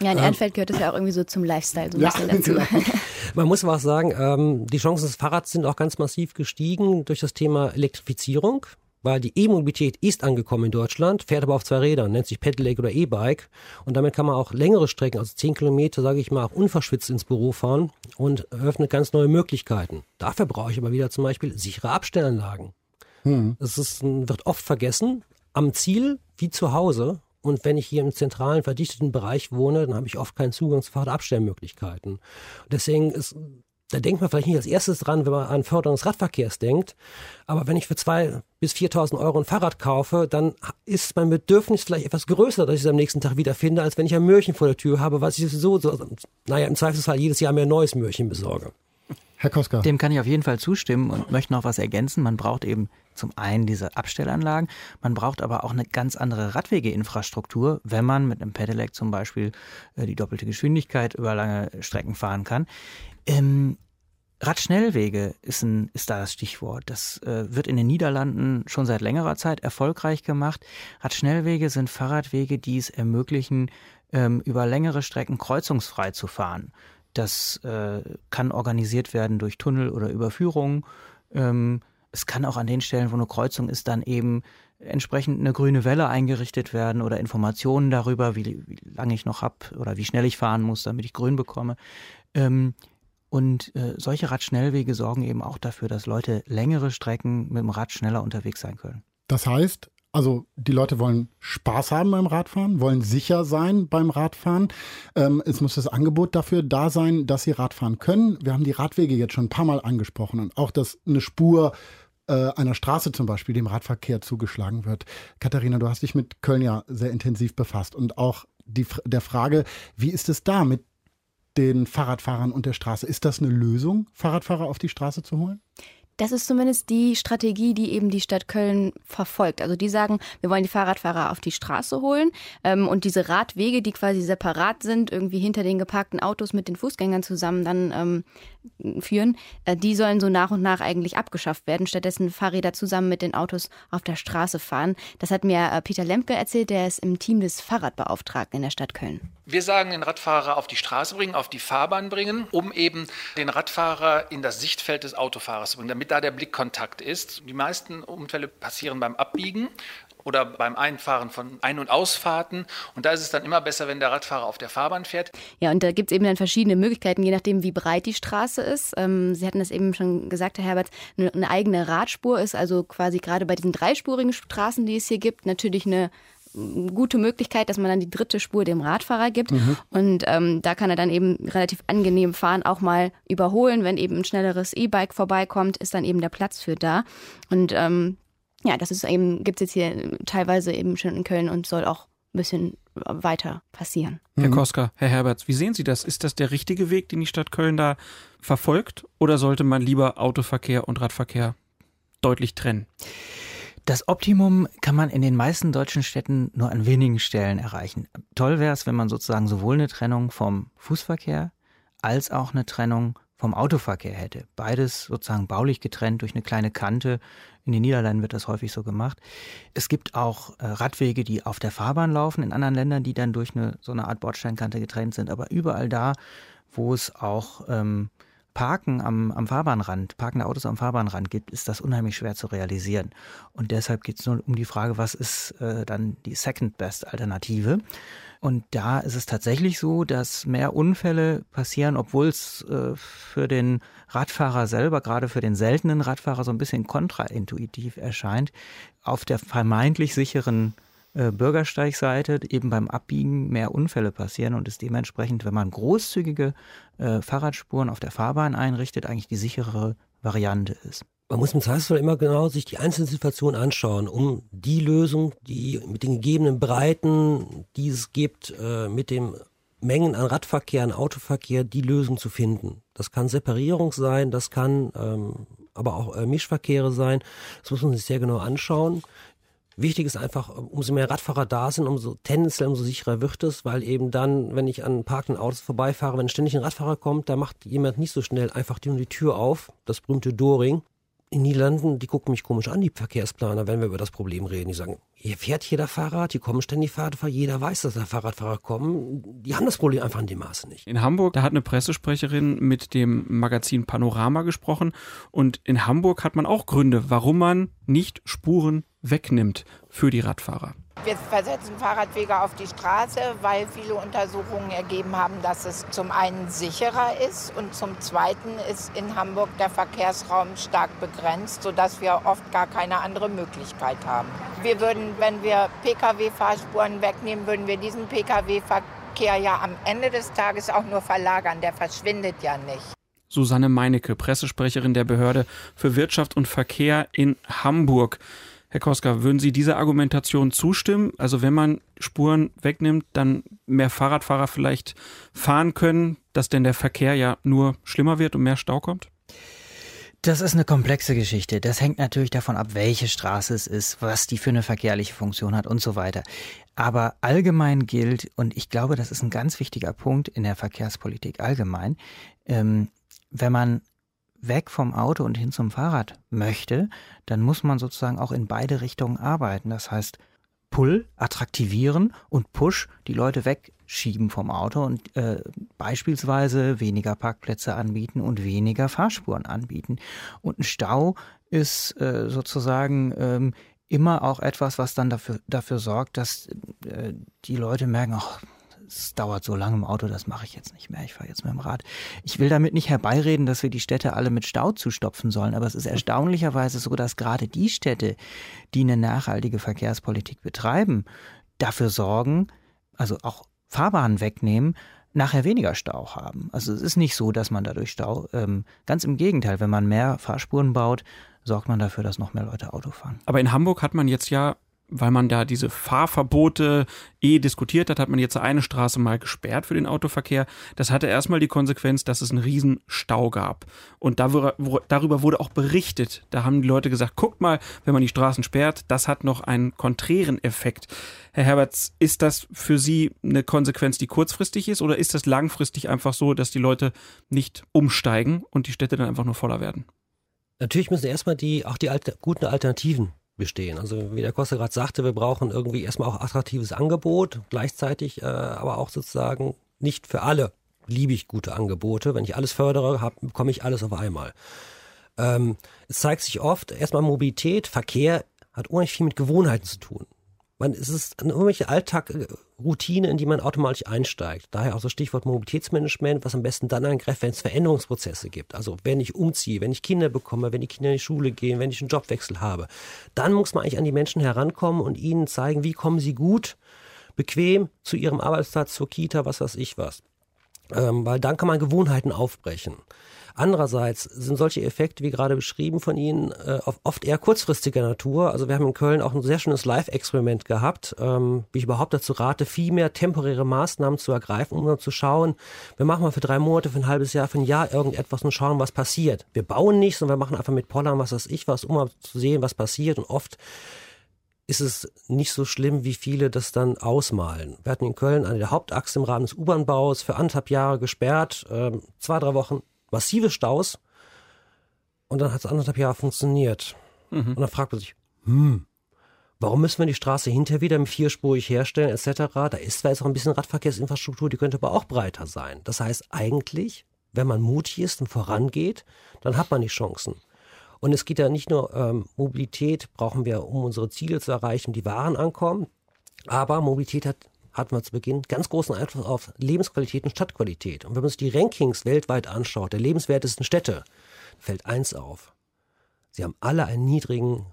Ja, in ähm, Ehrenfeld gehört es ja auch irgendwie so zum Lifestyle so ein ja, bisschen dazu. (laughs) Man muss aber auch sagen, ähm, die Chancen des Fahrrads sind auch ganz massiv gestiegen durch das Thema Elektrifizierung weil die E-Mobilität ist angekommen in Deutschland, fährt aber auf zwei Rädern, nennt sich Pedelec oder E-Bike und damit kann man auch längere Strecken, also zehn Kilometer, sage ich mal, auch unverschwitzt ins Büro fahren und eröffnet ganz neue Möglichkeiten. Dafür brauche ich aber wieder zum Beispiel sichere Abstellanlagen. Hm. Das ist, wird oft vergessen, am Ziel wie zu Hause und wenn ich hier im zentralen, verdichteten Bereich wohne, dann habe ich oft keinen Zugang zu Fahrradabstellmöglichkeiten. Deswegen ist da denkt man vielleicht nicht als erstes dran, wenn man an Förderung des Radverkehrs denkt. Aber wenn ich für zwei bis 4.000 Euro ein Fahrrad kaufe, dann ist mein Bedürfnis vielleicht etwas größer, dass ich es am nächsten Tag wiederfinde, als wenn ich ein Möhrchen vor der Tür habe, was ich sowieso, so, naja, im Zweifelsfall jedes Jahr mehr neues Möhrchen besorge. Herr Koska. Dem kann ich auf jeden Fall zustimmen und möchte noch was ergänzen. Man braucht eben zum einen diese Abstellanlagen, man braucht aber auch eine ganz andere Radwegeinfrastruktur, wenn man mit einem Pedelec zum Beispiel äh, die doppelte Geschwindigkeit über lange Strecken fahren kann. Ähm, Radschnellwege ist, ein, ist da das Stichwort. Das äh, wird in den Niederlanden schon seit längerer Zeit erfolgreich gemacht. Radschnellwege sind Fahrradwege, die es ermöglichen, ähm, über längere Strecken kreuzungsfrei zu fahren. Das äh, kann organisiert werden durch Tunnel oder Überführungen. Ähm, es kann auch an den Stellen, wo eine Kreuzung ist, dann eben entsprechend eine grüne Welle eingerichtet werden oder Informationen darüber, wie, wie lange ich noch habe oder wie schnell ich fahren muss, damit ich grün bekomme. Ähm, und äh, solche Radschnellwege sorgen eben auch dafür, dass Leute längere Strecken mit dem Rad schneller unterwegs sein können. Das heißt, also die Leute wollen Spaß haben beim Radfahren, wollen sicher sein beim Radfahren. Ähm, es muss das Angebot dafür da sein, dass sie Radfahren können. Wir haben die Radwege jetzt schon ein paar Mal angesprochen und auch, dass eine Spur äh, einer Straße zum Beispiel dem Radverkehr zugeschlagen wird. Katharina, du hast dich mit Köln ja sehr intensiv befasst und auch die, der Frage, wie ist es da mit den Fahrradfahrern und der Straße. Ist das eine Lösung, Fahrradfahrer auf die Straße zu holen? Das ist zumindest die Strategie, die eben die Stadt Köln verfolgt. Also die sagen, wir wollen die Fahrradfahrer auf die Straße holen ähm, und diese Radwege, die quasi separat sind, irgendwie hinter den geparkten Autos mit den Fußgängern zusammen dann ähm, führen, äh, die sollen so nach und nach eigentlich abgeschafft werden. Stattdessen Fahrräder zusammen mit den Autos auf der Straße fahren. Das hat mir äh, Peter Lemke erzählt, der ist im Team des Fahrradbeauftragten in der Stadt Köln. Wir sagen, den Radfahrer auf die Straße bringen, auf die Fahrbahn bringen, um eben den Radfahrer in das Sichtfeld des Autofahrers zu bringen, damit da der Blickkontakt ist. Die meisten Unfälle passieren beim Abbiegen oder beim Einfahren von Ein- und Ausfahrten. Und da ist es dann immer besser, wenn der Radfahrer auf der Fahrbahn fährt. Ja, und da gibt es eben dann verschiedene Möglichkeiten, je nachdem, wie breit die Straße ist. Ähm, Sie hatten das eben schon gesagt, Herr Herbert, eine, eine eigene Radspur ist also quasi gerade bei diesen dreispurigen Straßen, die es hier gibt, natürlich eine gute Möglichkeit, dass man dann die dritte Spur dem Radfahrer gibt. Mhm. Und ähm, da kann er dann eben relativ angenehm fahren, auch mal überholen. Wenn eben ein schnelleres E-Bike vorbeikommt, ist dann eben der Platz für da. Und ähm, ja, das ist eben, gibt es jetzt hier teilweise eben schon in Köln und soll auch ein bisschen weiter passieren. Herr mhm. Koska, Herr Herberts, wie sehen Sie das? Ist das der richtige Weg, den die Stadt Köln da verfolgt? Oder sollte man lieber Autoverkehr und Radverkehr deutlich trennen? Das Optimum kann man in den meisten deutschen Städten nur an wenigen Stellen erreichen. Toll wäre es, wenn man sozusagen sowohl eine Trennung vom Fußverkehr als auch eine Trennung vom Autoverkehr hätte. Beides sozusagen baulich getrennt durch eine kleine Kante. In den Niederlanden wird das häufig so gemacht. Es gibt auch äh, Radwege, die auf der Fahrbahn laufen in anderen Ländern, die dann durch eine so eine Art Bordsteinkante getrennt sind. Aber überall da, wo es auch ähm, Parken am, am Fahrbahnrand, parkende Autos am Fahrbahnrand gibt, ist das unheimlich schwer zu realisieren. Und deshalb geht es nur um die Frage, was ist äh, dann die Second Best Alternative? Und da ist es tatsächlich so, dass mehr Unfälle passieren, obwohl es äh, für den Radfahrer selber, gerade für den seltenen Radfahrer, so ein bisschen kontraintuitiv erscheint, auf der vermeintlich sicheren äh, Bürgersteigseite eben beim Abbiegen mehr Unfälle passieren und es dementsprechend, wenn man großzügige äh, Fahrradspuren auf der Fahrbahn einrichtet, eigentlich die sichere Variante ist. Man muss im Zweifelsfall immer genau sich die einzelne Situation anschauen, um die Lösung, die mit den gegebenen Breiten, die es gibt, äh, mit den Mengen an Radverkehr, an Autoverkehr, die Lösung zu finden. Das kann Separierung sein, das kann ähm, aber auch äh, Mischverkehre sein. Das muss man sich sehr genau anschauen. Wichtig ist einfach, umso mehr Radfahrer da sind, umso tendenziell, umso sicherer wird es, weil eben dann, wenn ich an parkenden Autos vorbeifahre, wenn ständig ein Radfahrer kommt, da macht jemand nicht so schnell einfach die, die Tür auf, das berühmte Doring. In Niederlanden, die gucken mich komisch an, die Verkehrsplaner, wenn wir über das Problem reden. Die sagen, hier fährt jeder Fahrrad, hier kommen ständig Fahrradfahrer, jeder weiß, dass da Fahrradfahrer kommen. Die haben das Problem einfach in dem Maße nicht. In Hamburg, da hat eine Pressesprecherin mit dem Magazin Panorama gesprochen und in Hamburg hat man auch Gründe, warum man nicht Spuren wegnimmt für die Radfahrer. Wir versetzen Fahrradwege auf die Straße, weil viele Untersuchungen ergeben haben, dass es zum einen sicherer ist und zum zweiten ist in Hamburg der Verkehrsraum stark begrenzt, sodass wir oft gar keine andere Möglichkeit haben. Wir würden, wenn wir Pkw-Fahrspuren wegnehmen, würden wir diesen Pkw-Verkehr ja am Ende des Tages auch nur verlagern. Der verschwindet ja nicht. Susanne Meinecke, Pressesprecherin der Behörde für Wirtschaft und Verkehr in Hamburg. Herr Koska, würden Sie dieser Argumentation zustimmen? Also wenn man Spuren wegnimmt, dann mehr Fahrradfahrer vielleicht fahren können, dass denn der Verkehr ja nur schlimmer wird und mehr Stau kommt? Das ist eine komplexe Geschichte. Das hängt natürlich davon ab, welche Straße es ist, was die für eine verkehrliche Funktion hat und so weiter. Aber allgemein gilt, und ich glaube, das ist ein ganz wichtiger Punkt in der Verkehrspolitik allgemein, ähm, wenn man weg vom Auto und hin zum Fahrrad möchte, dann muss man sozusagen auch in beide Richtungen arbeiten. Das heißt, Pull attraktivieren und Push die Leute wegschieben vom Auto und äh, beispielsweise weniger Parkplätze anbieten und weniger Fahrspuren anbieten. Und ein Stau ist äh, sozusagen ähm, immer auch etwas, was dann dafür, dafür sorgt, dass äh, die Leute merken, ach, es dauert so lange im Auto, das mache ich jetzt nicht mehr, ich fahre jetzt mit dem Rad. Ich will damit nicht herbeireden, dass wir die Städte alle mit Stau zustopfen sollen, aber es ist erstaunlicherweise so, dass gerade die Städte, die eine nachhaltige Verkehrspolitik betreiben, dafür sorgen, also auch Fahrbahnen wegnehmen, nachher weniger Stau haben. Also es ist nicht so, dass man dadurch Stau, ähm, ganz im Gegenteil, wenn man mehr Fahrspuren baut, sorgt man dafür, dass noch mehr Leute Auto fahren. Aber in Hamburg hat man jetzt ja weil man da diese Fahrverbote eh diskutiert hat, hat man jetzt eine Straße mal gesperrt für den Autoverkehr. Das hatte erstmal die Konsequenz, dass es einen riesen Stau gab. Und darüber, wurde auch berichtet. Da haben die Leute gesagt, guckt mal, wenn man die Straßen sperrt, das hat noch einen konträren Effekt. Herr Herberts, ist das für Sie eine Konsequenz, die kurzfristig ist oder ist das langfristig einfach so, dass die Leute nicht umsteigen und die Städte dann einfach nur voller werden? Natürlich müssen erstmal die, auch die Alter, guten Alternativen bestehen. Also wie der Costa gerade sagte, wir brauchen irgendwie erstmal auch attraktives Angebot, gleichzeitig äh, aber auch sozusagen nicht für alle beliebig gute Angebote. Wenn ich alles fördere, hab, bekomme ich alles auf einmal. Ähm, es zeigt sich oft, erstmal Mobilität, Verkehr hat unheimlich viel mit Gewohnheiten zu tun. Man, es ist eine irgendwelche Alltagroutine, in die man automatisch einsteigt. Daher auch so Stichwort Mobilitätsmanagement, was am besten dann eingreift, wenn es Veränderungsprozesse gibt. Also wenn ich umziehe, wenn ich Kinder bekomme, wenn die Kinder in die Schule gehen, wenn ich einen Jobwechsel habe. Dann muss man eigentlich an die Menschen herankommen und ihnen zeigen, wie kommen sie gut, bequem zu ihrem Arbeitsplatz, zur Kita, was weiß ich was. Ähm, weil dann kann man Gewohnheiten aufbrechen. Andererseits sind solche Effekte, wie gerade beschrieben von Ihnen, äh, oft eher kurzfristiger Natur. Also wir haben in Köln auch ein sehr schönes Live-Experiment gehabt, ähm, wie ich überhaupt dazu rate, viel mehr temporäre Maßnahmen zu ergreifen, um dann zu schauen, wir machen mal für drei Monate, für ein halbes Jahr, für ein Jahr irgendetwas und schauen, was passiert. Wir bauen nichts, sondern wir machen einfach mit Pollern, was weiß ich was, um mal zu sehen, was passiert. Und oft ist es nicht so schlimm, wie viele das dann ausmalen. Wir hatten in Köln eine der Hauptachse im Rahmen des U-Bahn-Baus für anderthalb Jahre gesperrt, äh, zwei, drei Wochen massive Staus und dann hat es anderthalb Jahre funktioniert. Mhm. Und dann fragt man sich, hm, warum müssen wir die Straße hinterher wieder mit vierspurig herstellen etc.? Da ist zwar jetzt auch ein bisschen Radverkehrsinfrastruktur, die könnte aber auch breiter sein. Das heißt eigentlich, wenn man mutig ist und vorangeht, dann hat man die Chancen. Und es geht ja nicht nur ähm, Mobilität brauchen wir, um unsere Ziele zu erreichen, die Waren ankommen, aber Mobilität hat hatten wir zu Beginn, ganz großen Einfluss auf Lebensqualität und Stadtqualität. Und wenn man sich die Rankings weltweit anschaut, der lebenswertesten Städte, fällt eins auf. Sie haben alle einen niedrigen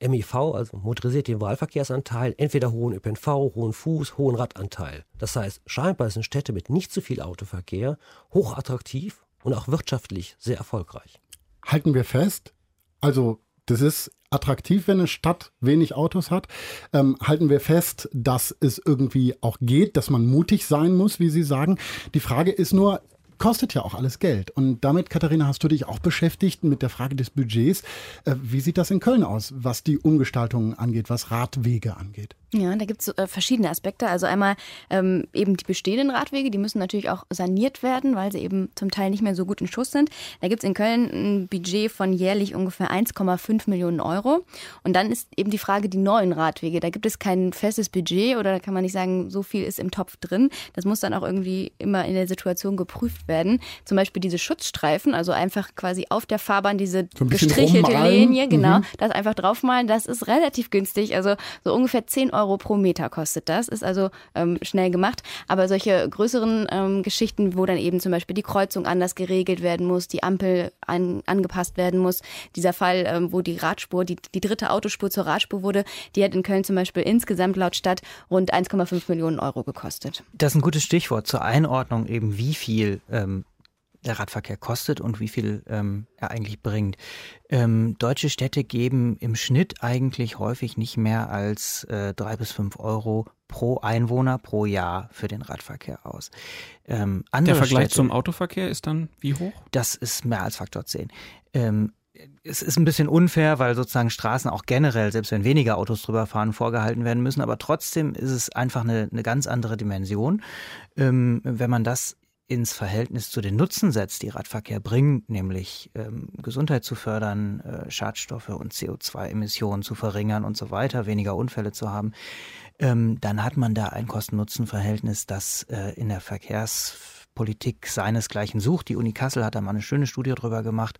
MIV, also motorisierten Wahlverkehrsanteil, entweder hohen ÖPNV, hohen Fuß, hohen Radanteil. Das heißt, scheinbar sind Städte mit nicht zu viel Autoverkehr hochattraktiv und auch wirtschaftlich sehr erfolgreich. Halten wir fest, also das ist attraktiv, wenn eine Stadt wenig Autos hat. Ähm, halten wir fest, dass es irgendwie auch geht, dass man mutig sein muss, wie Sie sagen. Die Frage ist nur, kostet ja auch alles Geld. Und damit, Katharina, hast du dich auch beschäftigt mit der Frage des Budgets. Äh, wie sieht das in Köln aus, was die Umgestaltung angeht, was Radwege angeht? Ja, da gibt es äh, verschiedene Aspekte. Also einmal ähm, eben die bestehenden Radwege, die müssen natürlich auch saniert werden, weil sie eben zum Teil nicht mehr so gut in Schuss sind. Da gibt es in Köln ein Budget von jährlich ungefähr 1,5 Millionen Euro. Und dann ist eben die Frage, die neuen Radwege. Da gibt es kein festes Budget oder da kann man nicht sagen, so viel ist im Topf drin. Das muss dann auch irgendwie immer in der Situation geprüft gemacht werden. Zum Beispiel diese Schutzstreifen, also einfach quasi auf der Fahrbahn diese So gestrichelte rummalen. Linie, genau, Mhm. das einfach draufmalen, das ist relativ günstig. Also so ungefähr 10 Euro pro Meter kostet das. Ist also ähm, schnell gemacht. Aber solche größeren ähm, Geschichten, wo dann eben zum Beispiel die Kreuzung anders geregelt werden muss, die Ampel an, angepasst werden muss. Dieser Fall, ähm, wo die Radspur, die, die dritte Autospur zur Radspur wurde, die hat in Köln zum Beispiel insgesamt laut Stadt rund 1,5 Millionen Euro gekostet. Das ist ein gutes Stichwort zur Einordnung eben, wie viel ähm, der Radverkehr kostet und wie viel ähm, er eigentlich bringt. Ähm, deutsche Städte geben im Schnitt eigentlich häufig nicht mehr als äh, drei bis fünf Euro pro Einwohner pro Jahr für den Radverkehr aus. Ähm, Der Vergleich Städte, zum Autoverkehr ist dann wie hoch? das ist mehr als Faktor 10. Ähm, es ist ein bisschen unfair, weil sozusagen Straßen auch generell, selbst wenn weniger Autos drüber fahren, vorgehalten werden müssen. Aber trotzdem ist es einfach eine, eine ganz andere Dimension. Ähm, wenn man das ins Verhältnis zu den Nutzen setzt, die Radverkehr bringt, nämlich ähm, Gesundheit zu fördern, äh, Schadstoffe und CO2-Emissionen zu verringern und so weiter, weniger Unfälle zu haben, ähm, dann hat man da ein Kosten-Nutzen-Verhältnis, das äh, in der Verkehrspolitik seinesgleichen sucht. Die Uni Kassel hat da mal eine schöne Studie drüber gemacht,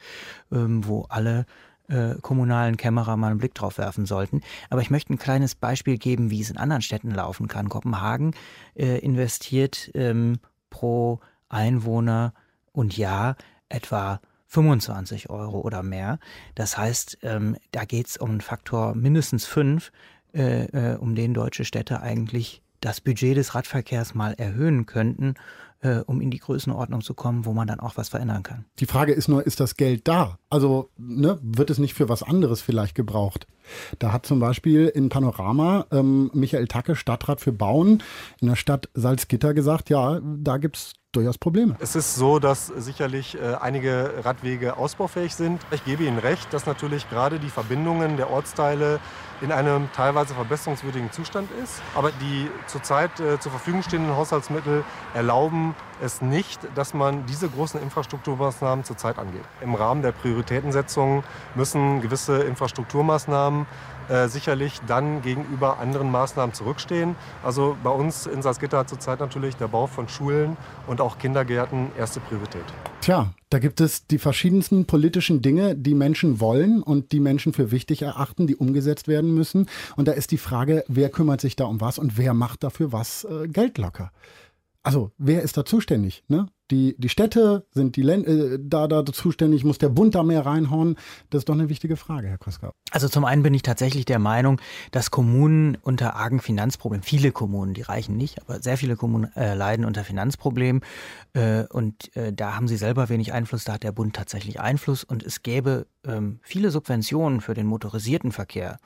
ähm, wo alle äh, kommunalen Kämmerer mal einen Blick drauf werfen sollten. Aber ich möchte ein kleines Beispiel geben, wie es in anderen Städten laufen kann. Kopenhagen äh, investiert ähm, pro Einwohner und Jahr etwa 25 Euro oder mehr. Das heißt, ähm, da geht es um einen Faktor mindestens fünf, äh, äh, um den deutsche Städte eigentlich das Budget des Radverkehrs mal erhöhen könnten, äh, um in die Größenordnung zu kommen, wo man dann auch was verändern kann. Die Frage ist nur, ist das Geld da? Also ne, wird es nicht für was anderes vielleicht gebraucht? Da hat zum Beispiel in Panorama ähm, Michael Tacke, Stadtrat für Bauen in der Stadt Salzgitter gesagt, ja, da gibt es durchaus Probleme. Es ist so, dass sicherlich äh, einige Radwege ausbaufähig sind. Ich gebe Ihnen recht, dass natürlich gerade die Verbindungen der Ortsteile in einem teilweise verbesserungswürdigen Zustand ist. Aber die zurzeit äh, zur Verfügung stehenden Haushaltsmittel erlauben es nicht, dass man diese großen Infrastrukturmaßnahmen zurzeit angeht. Im Rahmen der Prioritätensetzung müssen gewisse Infrastrukturmaßnahmen äh, sicherlich dann gegenüber anderen Maßnahmen zurückstehen. Also bei uns in Salzgitter hat zurzeit natürlich der Bau von Schulen und auch Kindergärten erste Priorität. Tja, da gibt es die verschiedensten politischen Dinge, die Menschen wollen und die Menschen für wichtig erachten, die umgesetzt werden müssen. Und da ist die Frage, wer kümmert sich da um was und wer macht dafür was äh, Geld locker? Also, wer ist da zuständig? Ne? Die, die Städte, sind die Län äh, da, da zuständig? Muss der Bund da mehr reinhauen? Das ist doch eine wichtige Frage, Herr Koska. Also zum einen bin ich tatsächlich der Meinung, dass Kommunen unter argen Finanzproblemen, viele Kommunen, die reichen nicht, aber sehr viele Kommunen äh, leiden unter Finanzproblemen äh, und äh, da haben sie selber wenig Einfluss, da hat der Bund tatsächlich Einfluss und es gäbe ähm, viele Subventionen für den motorisierten Verkehr.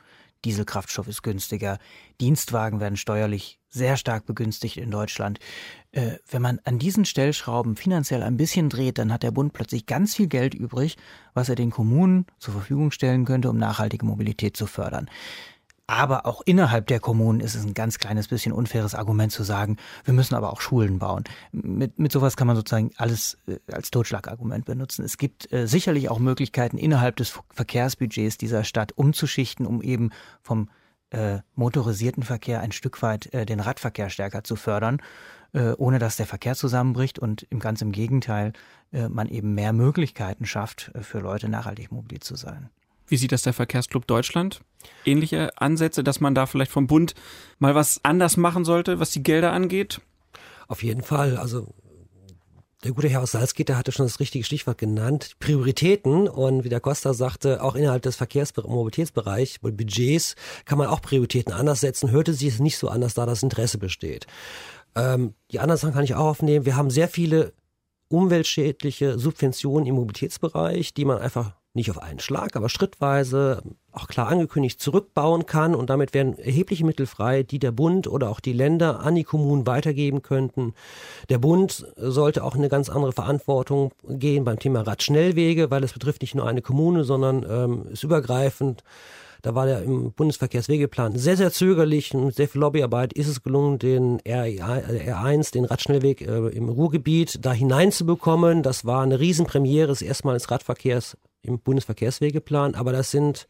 Dieselkraftstoff ist günstiger, Dienstwagen werden steuerlich sehr stark begünstigt in Deutschland. Äh, wenn man an diesen Stellschrauben finanziell ein bisschen dreht, dann hat der Bund plötzlich ganz viel Geld übrig, was er den Kommunen zur Verfügung stellen könnte, um nachhaltige Mobilität zu fördern. Aber auch innerhalb der Kommunen ist es ein ganz kleines bisschen unfaires Argument zu sagen, wir müssen aber auch Schulen bauen. Mit, mit sowas kann man sozusagen alles äh, als Totschlagargument benutzen. Es gibt äh, sicherlich auch Möglichkeiten innerhalb des Verkehrsbudgets dieser Stadt umzuschichten, um eben vom äh, motorisierten Verkehr ein Stück weit äh, den Radverkehr stärker zu fördern, äh, ohne dass der Verkehr zusammenbricht und im ganz im Gegenteil äh, man eben mehr Möglichkeiten schafft, äh, für Leute nachhaltig mobil zu sein. Wie sieht das der Verkehrsclub Deutschland? Ähnliche Ansätze, dass man da vielleicht vom Bund mal was anders machen sollte, was die Gelder angeht? Auf jeden Fall. Also der gute Herr aus Salzgitter hatte schon das richtige Stichwort genannt. Prioritäten und wie der Costa sagte, auch innerhalb des Verkehrs- und Mobilitätsbereichs, Budgets, kann man auch Prioritäten anders setzen. Hörte sich es nicht so anders, da das Interesse besteht. Ähm, die anderen Sachen kann ich auch aufnehmen. Wir haben sehr viele umweltschädliche Subventionen im Mobilitätsbereich, die man einfach nicht auf einen Schlag, aber schrittweise auch klar angekündigt zurückbauen kann und damit werden erhebliche Mittel frei, die der Bund oder auch die Länder an die Kommunen weitergeben könnten. Der Bund sollte auch eine ganz andere Verantwortung gehen beim Thema Radschnellwege, weil es betrifft nicht nur eine Kommune, sondern ähm, ist übergreifend. Da war der im Bundesverkehrswegeplan sehr, sehr zögerlich und mit sehr viel Lobbyarbeit ist es gelungen, den R1, den Radschnellweg äh, im Ruhrgebiet da hineinzubekommen. Das war eine Riesenpremiere, das erste Mal des Radverkehrs im Bundesverkehrswegeplan, aber das sind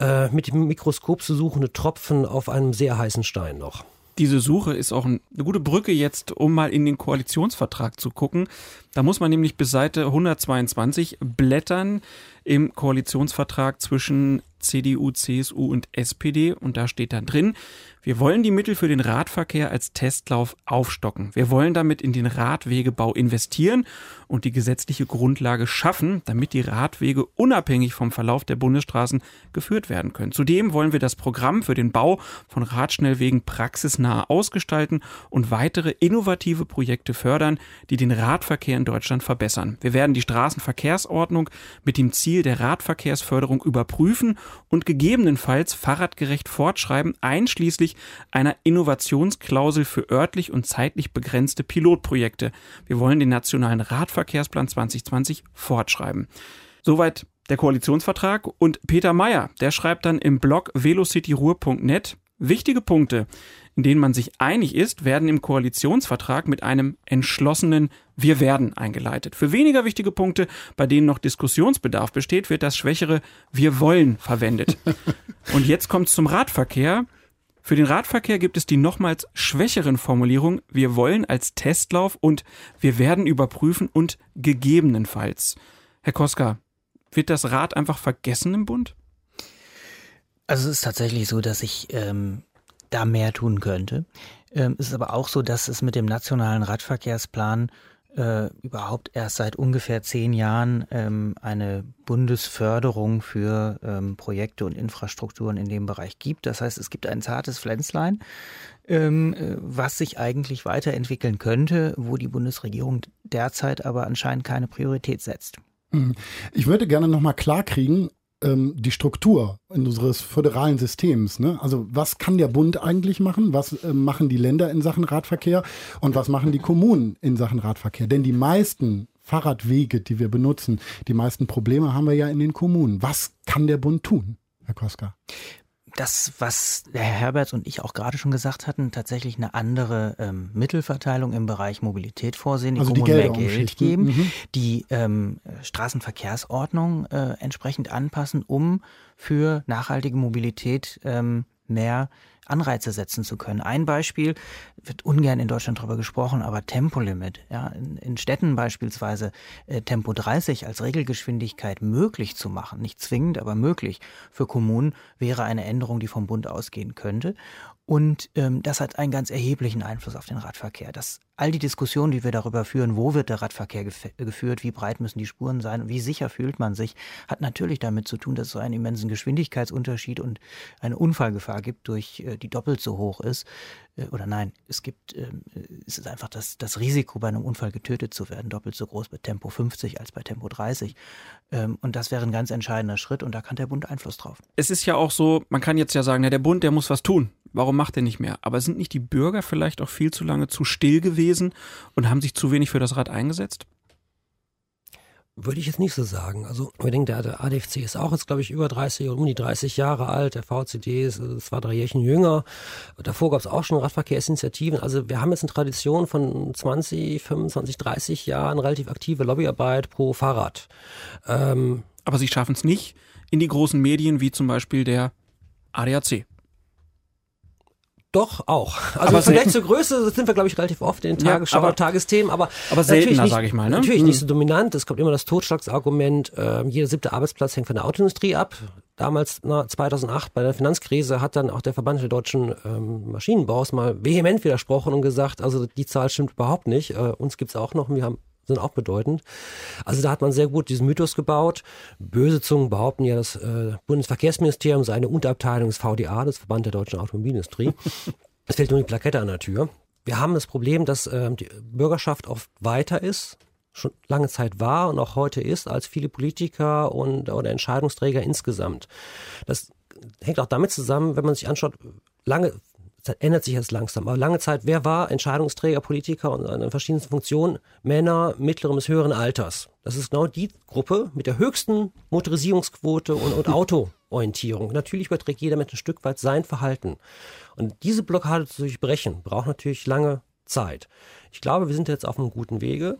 äh, mit dem Mikroskop zu suchende Tropfen auf einem sehr heißen Stein noch. Diese Suche ist auch eine gute Brücke jetzt, um mal in den Koalitionsvertrag zu gucken. Da muss man nämlich bis Seite 122 blättern im Koalitionsvertrag zwischen CDU, CSU und SPD und da steht dann drin, wir wollen die Mittel für den Radverkehr als Testlauf aufstocken. Wir wollen damit in den Radwegebau investieren und die gesetzliche Grundlage schaffen, damit die Radwege unabhängig vom Verlauf der Bundesstraßen geführt werden können. Zudem wollen wir das Programm für den Bau von Radschnellwegen praxisnah ausgestalten und weitere innovative Projekte fördern, die den Radverkehr in Deutschland verbessern. Wir werden die Straßenverkehrsordnung mit dem Ziel der Radverkehrsförderung überprüfen und gegebenenfalls fahrradgerecht fortschreiben, einschließlich einer Innovationsklausel für örtlich und zeitlich begrenzte Pilotprojekte. Wir wollen den nationalen Radverkehrsplan 2020 fortschreiben. Soweit der Koalitionsvertrag und Peter Meyer, der schreibt dann im Blog velocityruhr.net wichtige Punkte, in denen man sich einig ist, werden im Koalitionsvertrag mit einem entschlossenen Wir werden eingeleitet. Für weniger wichtige Punkte, bei denen noch Diskussionsbedarf besteht, wird das schwächere Wir wollen verwendet. (laughs) Und jetzt kommt es zum Radverkehr. Für den Radverkehr gibt es die nochmals schwächeren Formulierungen Wir wollen als Testlauf und Wir werden überprüfen und gegebenenfalls. Herr Koska, wird das Rad einfach vergessen im Bund? Also es ist tatsächlich so, dass ich ähm, da mehr tun könnte. Ähm, es ist aber auch so, dass es mit dem nationalen Radverkehrsplan äh, überhaupt erst seit ungefähr zehn Jahren ähm, eine Bundesförderung für ähm, Projekte und Infrastrukturen in dem Bereich gibt. Das heißt, es gibt ein zartes Pflänzlein, ähm, äh, was sich eigentlich weiterentwickeln könnte, wo die Bundesregierung derzeit aber anscheinend keine Priorität setzt. Hm. Ich würde gerne nochmal klarkriegen, ähm, die Struktur unseres föderalen Systems. Ne? Also was kann der Bund eigentlich machen? Was äh, machen die Länder in Sachen Radverkehr? Und was machen die Kommunen in Sachen Radverkehr? Denn die meisten Fahrradwege, die wir benutzen, die meisten Probleme haben wir ja in den Kommunen. Was kann der Bund tun, Herr Koska? Das, was der Herr Herberts und ich auch gerade schon gesagt hatten, tatsächlich eine andere ähm, Mittelverteilung im Bereich Mobilität vorsehen, die also Kommunen mehr Geld geben, mhm. die ähm, Straßenverkehrsordnung äh, entsprechend anpassen, um für nachhaltige Mobilität ähm, mehr Anreize setzen zu können. Ein Beispiel, wird ungern in Deutschland darüber gesprochen, aber Tempolimit. Ja, in, in Städten beispielsweise äh, Tempo 30 als Regelgeschwindigkeit möglich zu machen, nicht zwingend, aber möglich für Kommunen, wäre eine Änderung, die vom Bund ausgehen könnte. Und ähm, das hat einen ganz erheblichen Einfluss auf den Radverkehr. Das, all die Diskussionen, die wir darüber führen, wo wird der Radverkehr gef geführt, wie breit müssen die Spuren sein wie sicher fühlt man sich, hat natürlich damit zu tun, dass es so einen immensen Geschwindigkeitsunterschied und eine Unfallgefahr gibt, durch äh, die doppelt so hoch ist. Äh, oder nein, es gibt, äh, es ist einfach das, das Risiko, bei einem Unfall getötet zu werden, doppelt so groß bei Tempo 50 als bei Tempo 30. Ähm, und das wäre ein ganz entscheidender Schritt und da kann der Bund Einfluss drauf. Es ist ja auch so, man kann jetzt ja sagen, na, der Bund, der muss was tun warum macht er nicht mehr? Aber sind nicht die Bürger vielleicht auch viel zu lange zu still gewesen und haben sich zu wenig für das Rad eingesetzt? Würde ich jetzt nicht so sagen. Also, denke, der, der ADFC ist auch jetzt, glaube ich, über 30, um die 30 Jahre alt. Der VCD ist zwei, drei Jährchen jünger. Davor gab es auch schon Radverkehrsinitiativen. Also, wir haben jetzt eine Tradition von 20, 25, 30 Jahren relativ aktive Lobbyarbeit pro Fahrrad. Ähm, Aber Sie schaffen es nicht in die großen Medien wie zum Beispiel der ADAC. Doch, auch. Also aber vielleicht zur Größe sind wir, glaube ich, relativ oft in den Tagesschau, ja, aber, Tagesthemen, aber, aber seltener, sage ich mal. Ne? Natürlich hm. nicht so dominant. Es kommt immer das Totschlagsargument, äh, jeder siebte Arbeitsplatz hängt von der Autoindustrie ab. Damals, na, 2008, bei der Finanzkrise, hat dann auch der Verband der deutschen ähm, Maschinenbaus mal vehement widersprochen und gesagt, also die Zahl stimmt überhaupt nicht. Äh, uns gibt's auch noch, wir haben sind auch bedeutend. Also da hat man sehr gut diesen Mythos gebaut. Böse Zungen behaupten ja, das äh, Bundesverkehrsministerium sei eine Unterabteilung des VDA, des Verband der deutschen Automobilindustrie. (laughs) es fehlt nur die Plakette an der Tür. Wir haben das Problem, dass äh, die Bürgerschaft oft weiter ist, schon lange Zeit war und auch heute ist, als viele Politiker und oder Entscheidungsträger insgesamt. Das hängt auch damit zusammen, wenn man sich anschaut, lange das ändert sich jetzt langsam. Aber lange Zeit, wer war Entscheidungsträger, Politiker und in verschiedensten Funktionen? Männer mittleren bis höheren Alters. Das ist genau die Gruppe mit der höchsten Motorisierungsquote und, und (laughs) Autoorientierung. Natürlich überträgt jeder mit ein Stück weit sein Verhalten. Und diese Blockade zu durchbrechen, braucht natürlich lange Zeit. Ich glaube, wir sind jetzt auf einem guten Wege.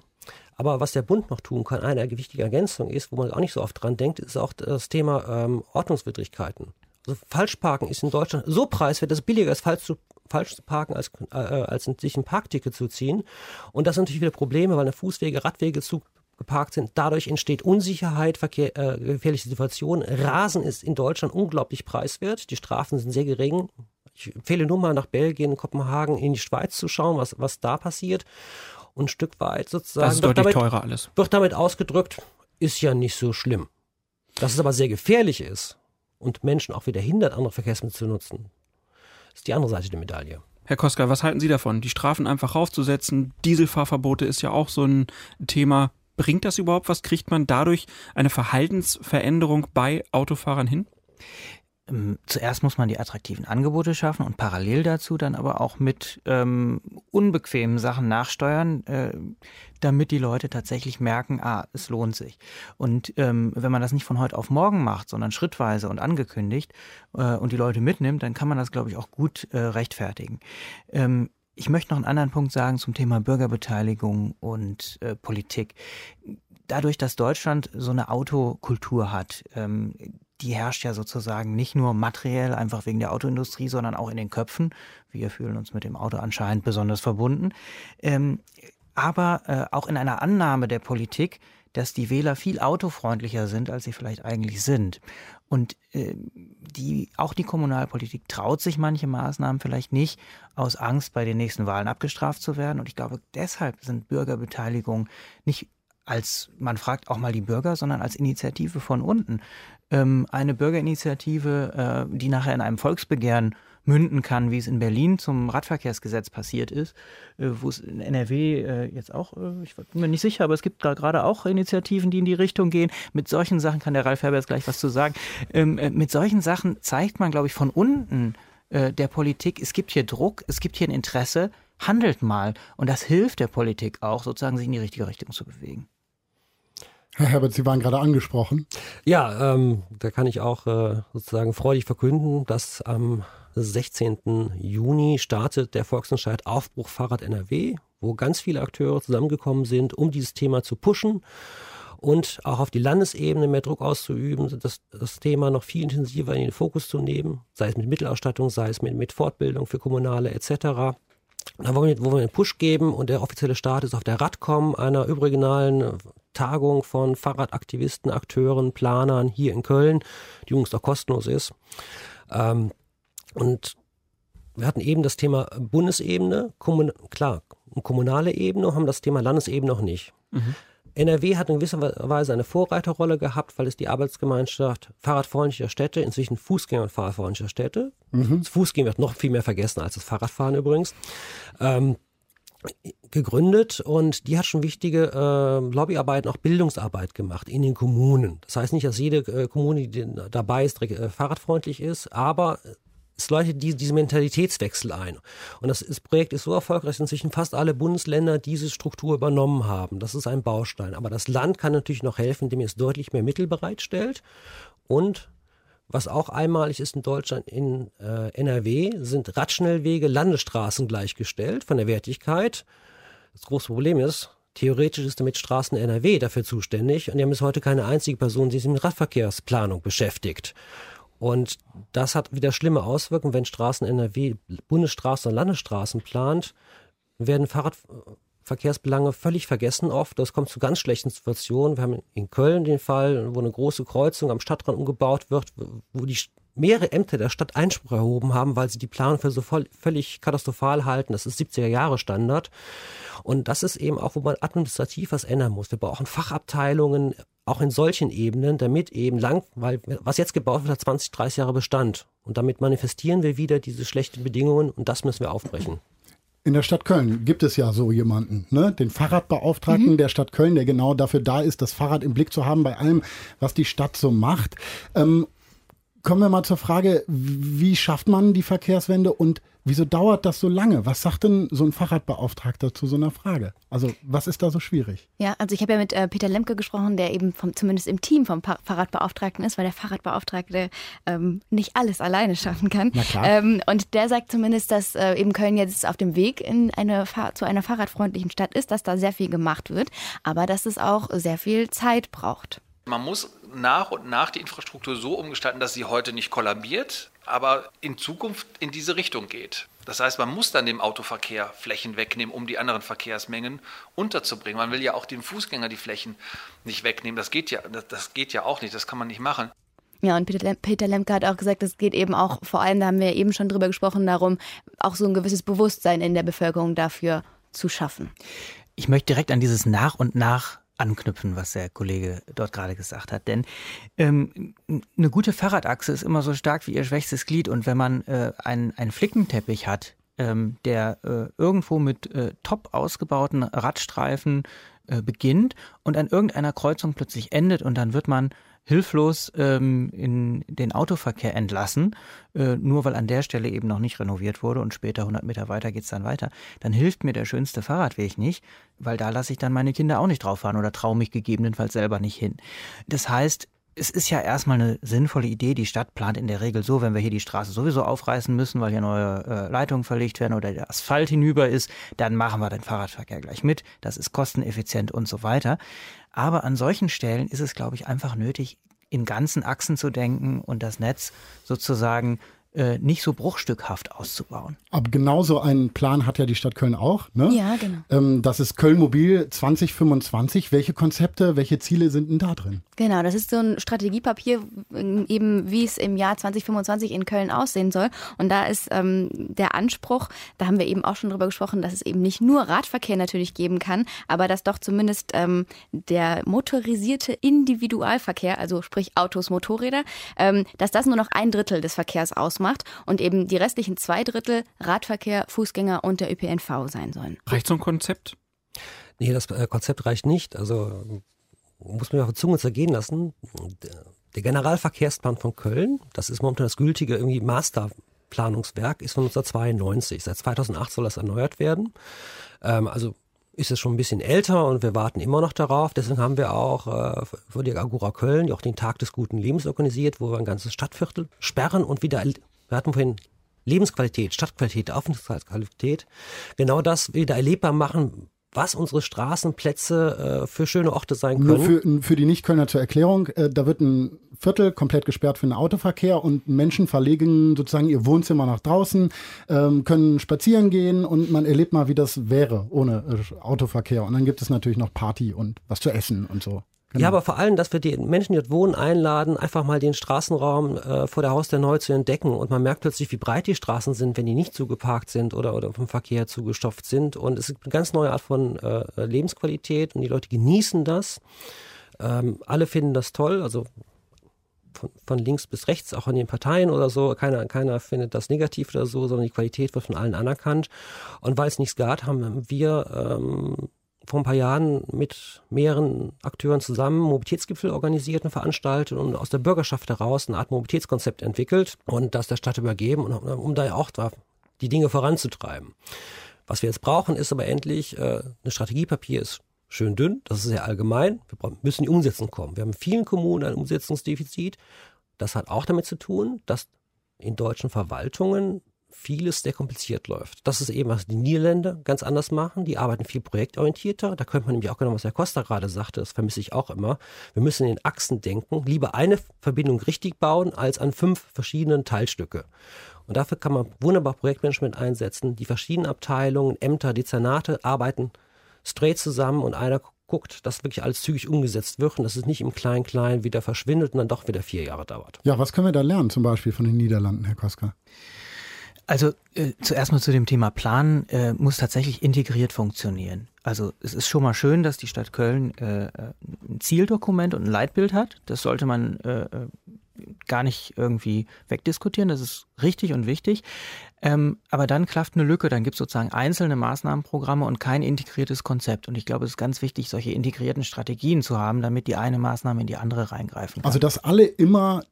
Aber was der Bund noch tun kann, eine wichtige Ergänzung ist, wo man auch nicht so oft dran denkt, ist auch das Thema ähm, Ordnungswidrigkeiten. Also Falschparken ist in Deutschland so preiswert, dass es billiger ist, falsch zu falsch zu parken, als, äh, als sich ein Parkticket zu ziehen. Und das sind natürlich wieder Probleme, weil eine Fußwege, Radwege zu geparkt sind. Dadurch entsteht Unsicherheit, Verkehr, äh, gefährliche Situationen. Rasen ist in Deutschland unglaublich preiswert. Die Strafen sind sehr gering. Ich empfehle nur mal nach Belgien, Kopenhagen, in die Schweiz zu schauen, was, was da passiert. Und ein Stück weit sozusagen. Das ist deutlich damit, teurer alles. Wird damit ausgedrückt, ist ja nicht so schlimm. Dass es aber sehr gefährlich ist und Menschen auch wieder hindert, andere Verkehrsmittel zu nutzen, ist die andere Seite der Medaille. Herr Koska, was halten Sie davon? Die Strafen einfach raufzusetzen, Dieselfahrverbote ist ja auch so ein Thema. Bringt das überhaupt was? Kriegt man dadurch eine Verhaltensveränderung bei Autofahrern hin? Ähm, zuerst muss man die attraktiven Angebote schaffen und parallel dazu dann aber auch mit ähm, unbequemen Sachen nachsteuern, äh, damit die Leute tatsächlich merken, ah, es lohnt sich. Und ähm, wenn man das nicht von heute auf morgen macht, sondern schrittweise und angekündigt äh, und die Leute mitnimmt, dann kann man das, glaube ich, auch gut äh, rechtfertigen. Ähm, ich möchte noch einen anderen Punkt sagen zum Thema Bürgerbeteiligung und äh, Politik. Dadurch, dass Deutschland so eine Autokultur hat, ähm, die herrscht ja sozusagen nicht nur materiell einfach wegen der Autoindustrie, sondern auch in den Köpfen. Wir fühlen uns mit dem Auto anscheinend besonders verbunden. Ähm, aber äh, auch in einer Annahme der Politik, dass die Wähler viel autofreundlicher sind, als sie vielleicht eigentlich sind. Und äh, die, auch die Kommunalpolitik traut sich manche Maßnahmen vielleicht nicht aus Angst, bei den nächsten Wahlen abgestraft zu werden. Und ich glaube, deshalb sind Bürgerbeteiligungen nicht als, man fragt auch mal die Bürger, sondern als Initiative von unten. Ähm, eine Bürgerinitiative, äh, die nachher in einem Volksbegehren münden kann, wie es in Berlin zum Radverkehrsgesetz passiert ist, äh, wo es in NRW äh, jetzt auch, äh, ich bin mir nicht sicher, aber es gibt da gerade auch Initiativen, die in die Richtung gehen. Mit solchen Sachen kann der Ralf Herberts gleich was zu sagen. Ähm, äh, mit solchen Sachen zeigt man, glaube ich, von unten äh, der Politik, es gibt hier Druck, es gibt hier ein Interesse, handelt mal. Und das hilft der Politik auch, sozusagen sich in die richtige Richtung zu bewegen. Herr Herbert, Sie waren gerade angesprochen. Ja, ähm, da kann ich auch äh, sozusagen freudig verkünden, dass am 16. Juni startet der Volksentscheid Aufbruch Fahrrad NRW, wo ganz viele Akteure zusammengekommen sind, um dieses Thema zu pushen und auch auf die Landesebene mehr Druck auszuüben, das, das Thema noch viel intensiver in den Fokus zu nehmen, sei es mit Mittelausstattung, sei es mit, mit Fortbildung für Kommunale etc. Da wollen wir, wollen wir einen Push geben und der offizielle Start ist auf der Radcom, einer überregionalen Tagung von Fahrradaktivisten, Akteuren, Planern hier in Köln, die übrigens auch kostenlos ist. Ähm, und wir hatten eben das Thema Bundesebene, Kommun klar, kommunale Ebene, haben das Thema Landesebene noch nicht. Mhm. NRW hat in gewisser Weise eine Vorreiterrolle gehabt, weil es die Arbeitsgemeinschaft fahrradfreundlicher Städte, inzwischen Fußgänger- und fahrradfreundlicher Städte, mhm. das Fußgehen wird noch viel mehr vergessen als das Fahrradfahren übrigens, ähm, gegründet und die hat schon wichtige äh, Lobbyarbeit, auch Bildungsarbeit gemacht in den Kommunen. Das heißt nicht, dass jede äh, Kommune, die dabei ist, direkt, äh, fahrradfreundlich ist, aber es läutet die, diese Mentalitätswechsel ein. Und das, das Projekt ist so erfolgreich, dass inzwischen fast alle Bundesländer diese Struktur übernommen haben. Das ist ein Baustein. Aber das Land kann natürlich noch helfen, indem es deutlich mehr Mittel bereitstellt. Und was auch einmalig ist in Deutschland, in äh, NRW sind Radschnellwege Landesstraßen gleichgestellt von der Wertigkeit. Das große Problem ist, theoretisch ist damit Straßen NRW dafür zuständig und die haben bis heute keine einzige Person, die sich mit Radverkehrsplanung beschäftigt. Und das hat wieder schlimme Auswirkungen, wenn Straßen NRW Bundesstraßen und Landesstraßen plant, werden Fahrradverkehrsbelange völlig vergessen oft. Das kommt zu ganz schlechten Situationen. Wir haben in Köln den Fall, wo eine große Kreuzung am Stadtrand umgebaut wird, wo die mehrere Ämter der Stadt Einspruch erhoben haben, weil sie die Planung für so voll, völlig katastrophal halten. Das ist 70er Jahre Standard. Und das ist eben auch, wo man administrativ was ändern muss. Wir brauchen Fachabteilungen, auch in solchen Ebenen, damit eben lang, weil was jetzt gebaut wird, hat 20, 30 Jahre Bestand. Und damit manifestieren wir wieder diese schlechten Bedingungen und das müssen wir aufbrechen. In der Stadt Köln gibt es ja so jemanden, ne? den Fahrradbeauftragten mhm. der Stadt Köln, der genau dafür da ist, das Fahrrad im Blick zu haben bei allem, was die Stadt so macht. Ähm, kommen wir mal zur Frage, wie schafft man die Verkehrswende und wieso dauert das so lange? Was sagt denn so ein Fahrradbeauftragter zu so einer Frage? Also was ist da so schwierig? Ja, also ich habe ja mit äh, Peter Lemke gesprochen, der eben vom, zumindest im Team vom pa Fahrradbeauftragten ist, weil der Fahrradbeauftragte ähm, nicht alles alleine schaffen kann. Na klar. Ähm, und der sagt zumindest, dass äh, eben Köln jetzt auf dem Weg in eine zu einer fahrradfreundlichen Stadt ist, dass da sehr viel gemacht wird, aber dass es auch sehr viel Zeit braucht. Man muss nach und nach die Infrastruktur so umgestalten, dass sie heute nicht kollabiert, aber in Zukunft in diese Richtung geht. Das heißt, man muss dann dem Autoverkehr Flächen wegnehmen, um die anderen Verkehrsmengen unterzubringen. Man will ja auch dem Fußgänger die Flächen nicht wegnehmen. Das geht ja, das, das geht ja auch nicht, das kann man nicht machen. Ja, und Peter, Peter Lemke hat auch gesagt, es geht eben auch, vor allem, da haben wir eben schon drüber gesprochen, darum, auch so ein gewisses Bewusstsein in der Bevölkerung dafür zu schaffen. Ich möchte direkt an dieses Nach und Nach anknüpfen, was der Kollege dort gerade gesagt hat. Denn ähm, eine gute Fahrradachse ist immer so stark wie ihr schwächstes Glied. Und wenn man äh, einen, einen Flickenteppich hat, ähm, der äh, irgendwo mit äh, top ausgebauten Radstreifen äh, beginnt und an irgendeiner Kreuzung plötzlich endet und dann wird man hilflos ähm, in den Autoverkehr entlassen, äh, nur weil an der Stelle eben noch nicht renoviert wurde und später 100 Meter weiter geht's dann weiter, dann hilft mir der schönste Fahrradweg nicht, weil da lasse ich dann meine Kinder auch nicht drauf fahren oder traue mich gegebenenfalls selber nicht hin. Das heißt, es ist ja erstmal eine sinnvolle Idee. Die Stadt plant in der Regel so, wenn wir hier die Straße sowieso aufreißen müssen, weil hier neue äh, Leitungen verlegt werden oder der Asphalt hinüber ist, dann machen wir den Fahrradverkehr gleich mit. Das ist kosteneffizient und so weiter. Aber an solchen Stellen ist es, glaube ich, einfach nötig, in ganzen Achsen zu denken und das Netz sozusagen äh, nicht so bruchstückhaft auszubauen. Aber genauso einen Plan hat ja die Stadt Köln auch. Ne? Ja, genau. Ähm, das ist Köln Mobil 2025. Welche Konzepte, welche Ziele sind denn da drin? Genau, das ist so ein Strategiepapier, eben wie es im Jahr 2025 in Köln aussehen soll. Und da ist ähm, der Anspruch, da haben wir eben auch schon drüber gesprochen, dass es eben nicht nur Radverkehr natürlich geben kann, aber dass doch zumindest ähm, der motorisierte Individualverkehr, also sprich Autos, Motorräder, ähm, dass das nur noch ein Drittel des Verkehrs ausmacht und eben die restlichen zwei Drittel Radverkehr, Fußgänger und der ÖPNV sein sollen. Reicht so ein Konzept? Nee, das äh, Konzept reicht nicht. Also muss man auf die Zunge zergehen lassen. Der Generalverkehrsplan von Köln, das ist momentan das gültige irgendwie Masterplanungswerk, ist von 1992. Seit 2008 soll das erneuert werden. Ähm, also ist es schon ein bisschen älter und wir warten immer noch darauf. Deswegen haben wir auch äh, für die Agora Köln auch den Tag des guten Lebens organisiert, wo wir ein ganzes Stadtviertel sperren und wieder, wir hatten vorhin Lebensqualität, Stadtqualität, Aufenthaltsqualität, genau das wieder erlebbar machen, was unsere Straßenplätze äh, für schöne Orte sein können. Nur für, für die Nicht-Kölner zur Erklärung, äh, da wird ein Viertel komplett gesperrt für den Autoverkehr und Menschen verlegen sozusagen ihr Wohnzimmer nach draußen, ähm, können spazieren gehen und man erlebt mal, wie das wäre ohne äh, Autoverkehr. Und dann gibt es natürlich noch Party und was zu essen und so. Genau. Ja, aber vor allem, dass wir die Menschen, die dort wohnen, einladen, einfach mal den Straßenraum äh, vor der Haustür neu zu entdecken. Und man merkt plötzlich, wie breit die Straßen sind, wenn die nicht zugeparkt sind oder, oder vom Verkehr zugestopft sind. Und es ist eine ganz neue Art von äh, Lebensqualität und die Leute genießen das. Ähm, alle finden das toll, also von, von links bis rechts, auch in den Parteien oder so. Keiner, keiner findet das negativ oder so, sondern die Qualität wird von allen anerkannt. Und weil es nichts gab, haben wir ähm, vor ein paar Jahren mit mehreren Akteuren zusammen Mobilitätsgipfel organisiert und veranstaltet und aus der Bürgerschaft heraus eine Art Mobilitätskonzept entwickelt und das der Stadt übergeben, um da auch die Dinge voranzutreiben. Was wir jetzt brauchen, ist aber endlich, äh, ein Strategiepapier ist schön dünn, das ist sehr allgemein, wir müssen in die Umsetzung kommen. Wir haben in vielen Kommunen ein Umsetzungsdefizit. Das hat auch damit zu tun, dass in deutschen Verwaltungen vieles sehr kompliziert läuft. Das ist eben, was die Niederländer ganz anders machen. Die arbeiten viel projektorientierter. Da könnte man nämlich auch genau, was Herr Costa gerade sagte, das vermisse ich auch immer. Wir müssen in Achsen denken, lieber eine Verbindung richtig bauen, als an fünf verschiedenen Teilstücke. Und dafür kann man wunderbar Projektmanagement einsetzen. Die verschiedenen Abteilungen, Ämter, Dezernate arbeiten straight zusammen und einer guckt, dass wirklich alles zügig umgesetzt wird und dass es nicht im Klein-Klein wieder verschwindet und dann doch wieder vier Jahre dauert. Ja, was können wir da lernen, zum Beispiel von den Niederlanden, Herr Koska? Also äh, zuerst mal zu dem Thema Plan äh, muss tatsächlich integriert funktionieren. Also es ist schon mal schön, dass die Stadt Köln äh, ein Zieldokument und ein Leitbild hat. Das sollte man äh, äh, gar nicht irgendwie wegdiskutieren. Das ist richtig und wichtig. Ähm, aber dann klafft eine Lücke. Dann gibt es sozusagen einzelne Maßnahmenprogramme und kein integriertes Konzept. Und ich glaube, es ist ganz wichtig, solche integrierten Strategien zu haben, damit die eine Maßnahme in die andere reingreifen kann. Also dass alle immer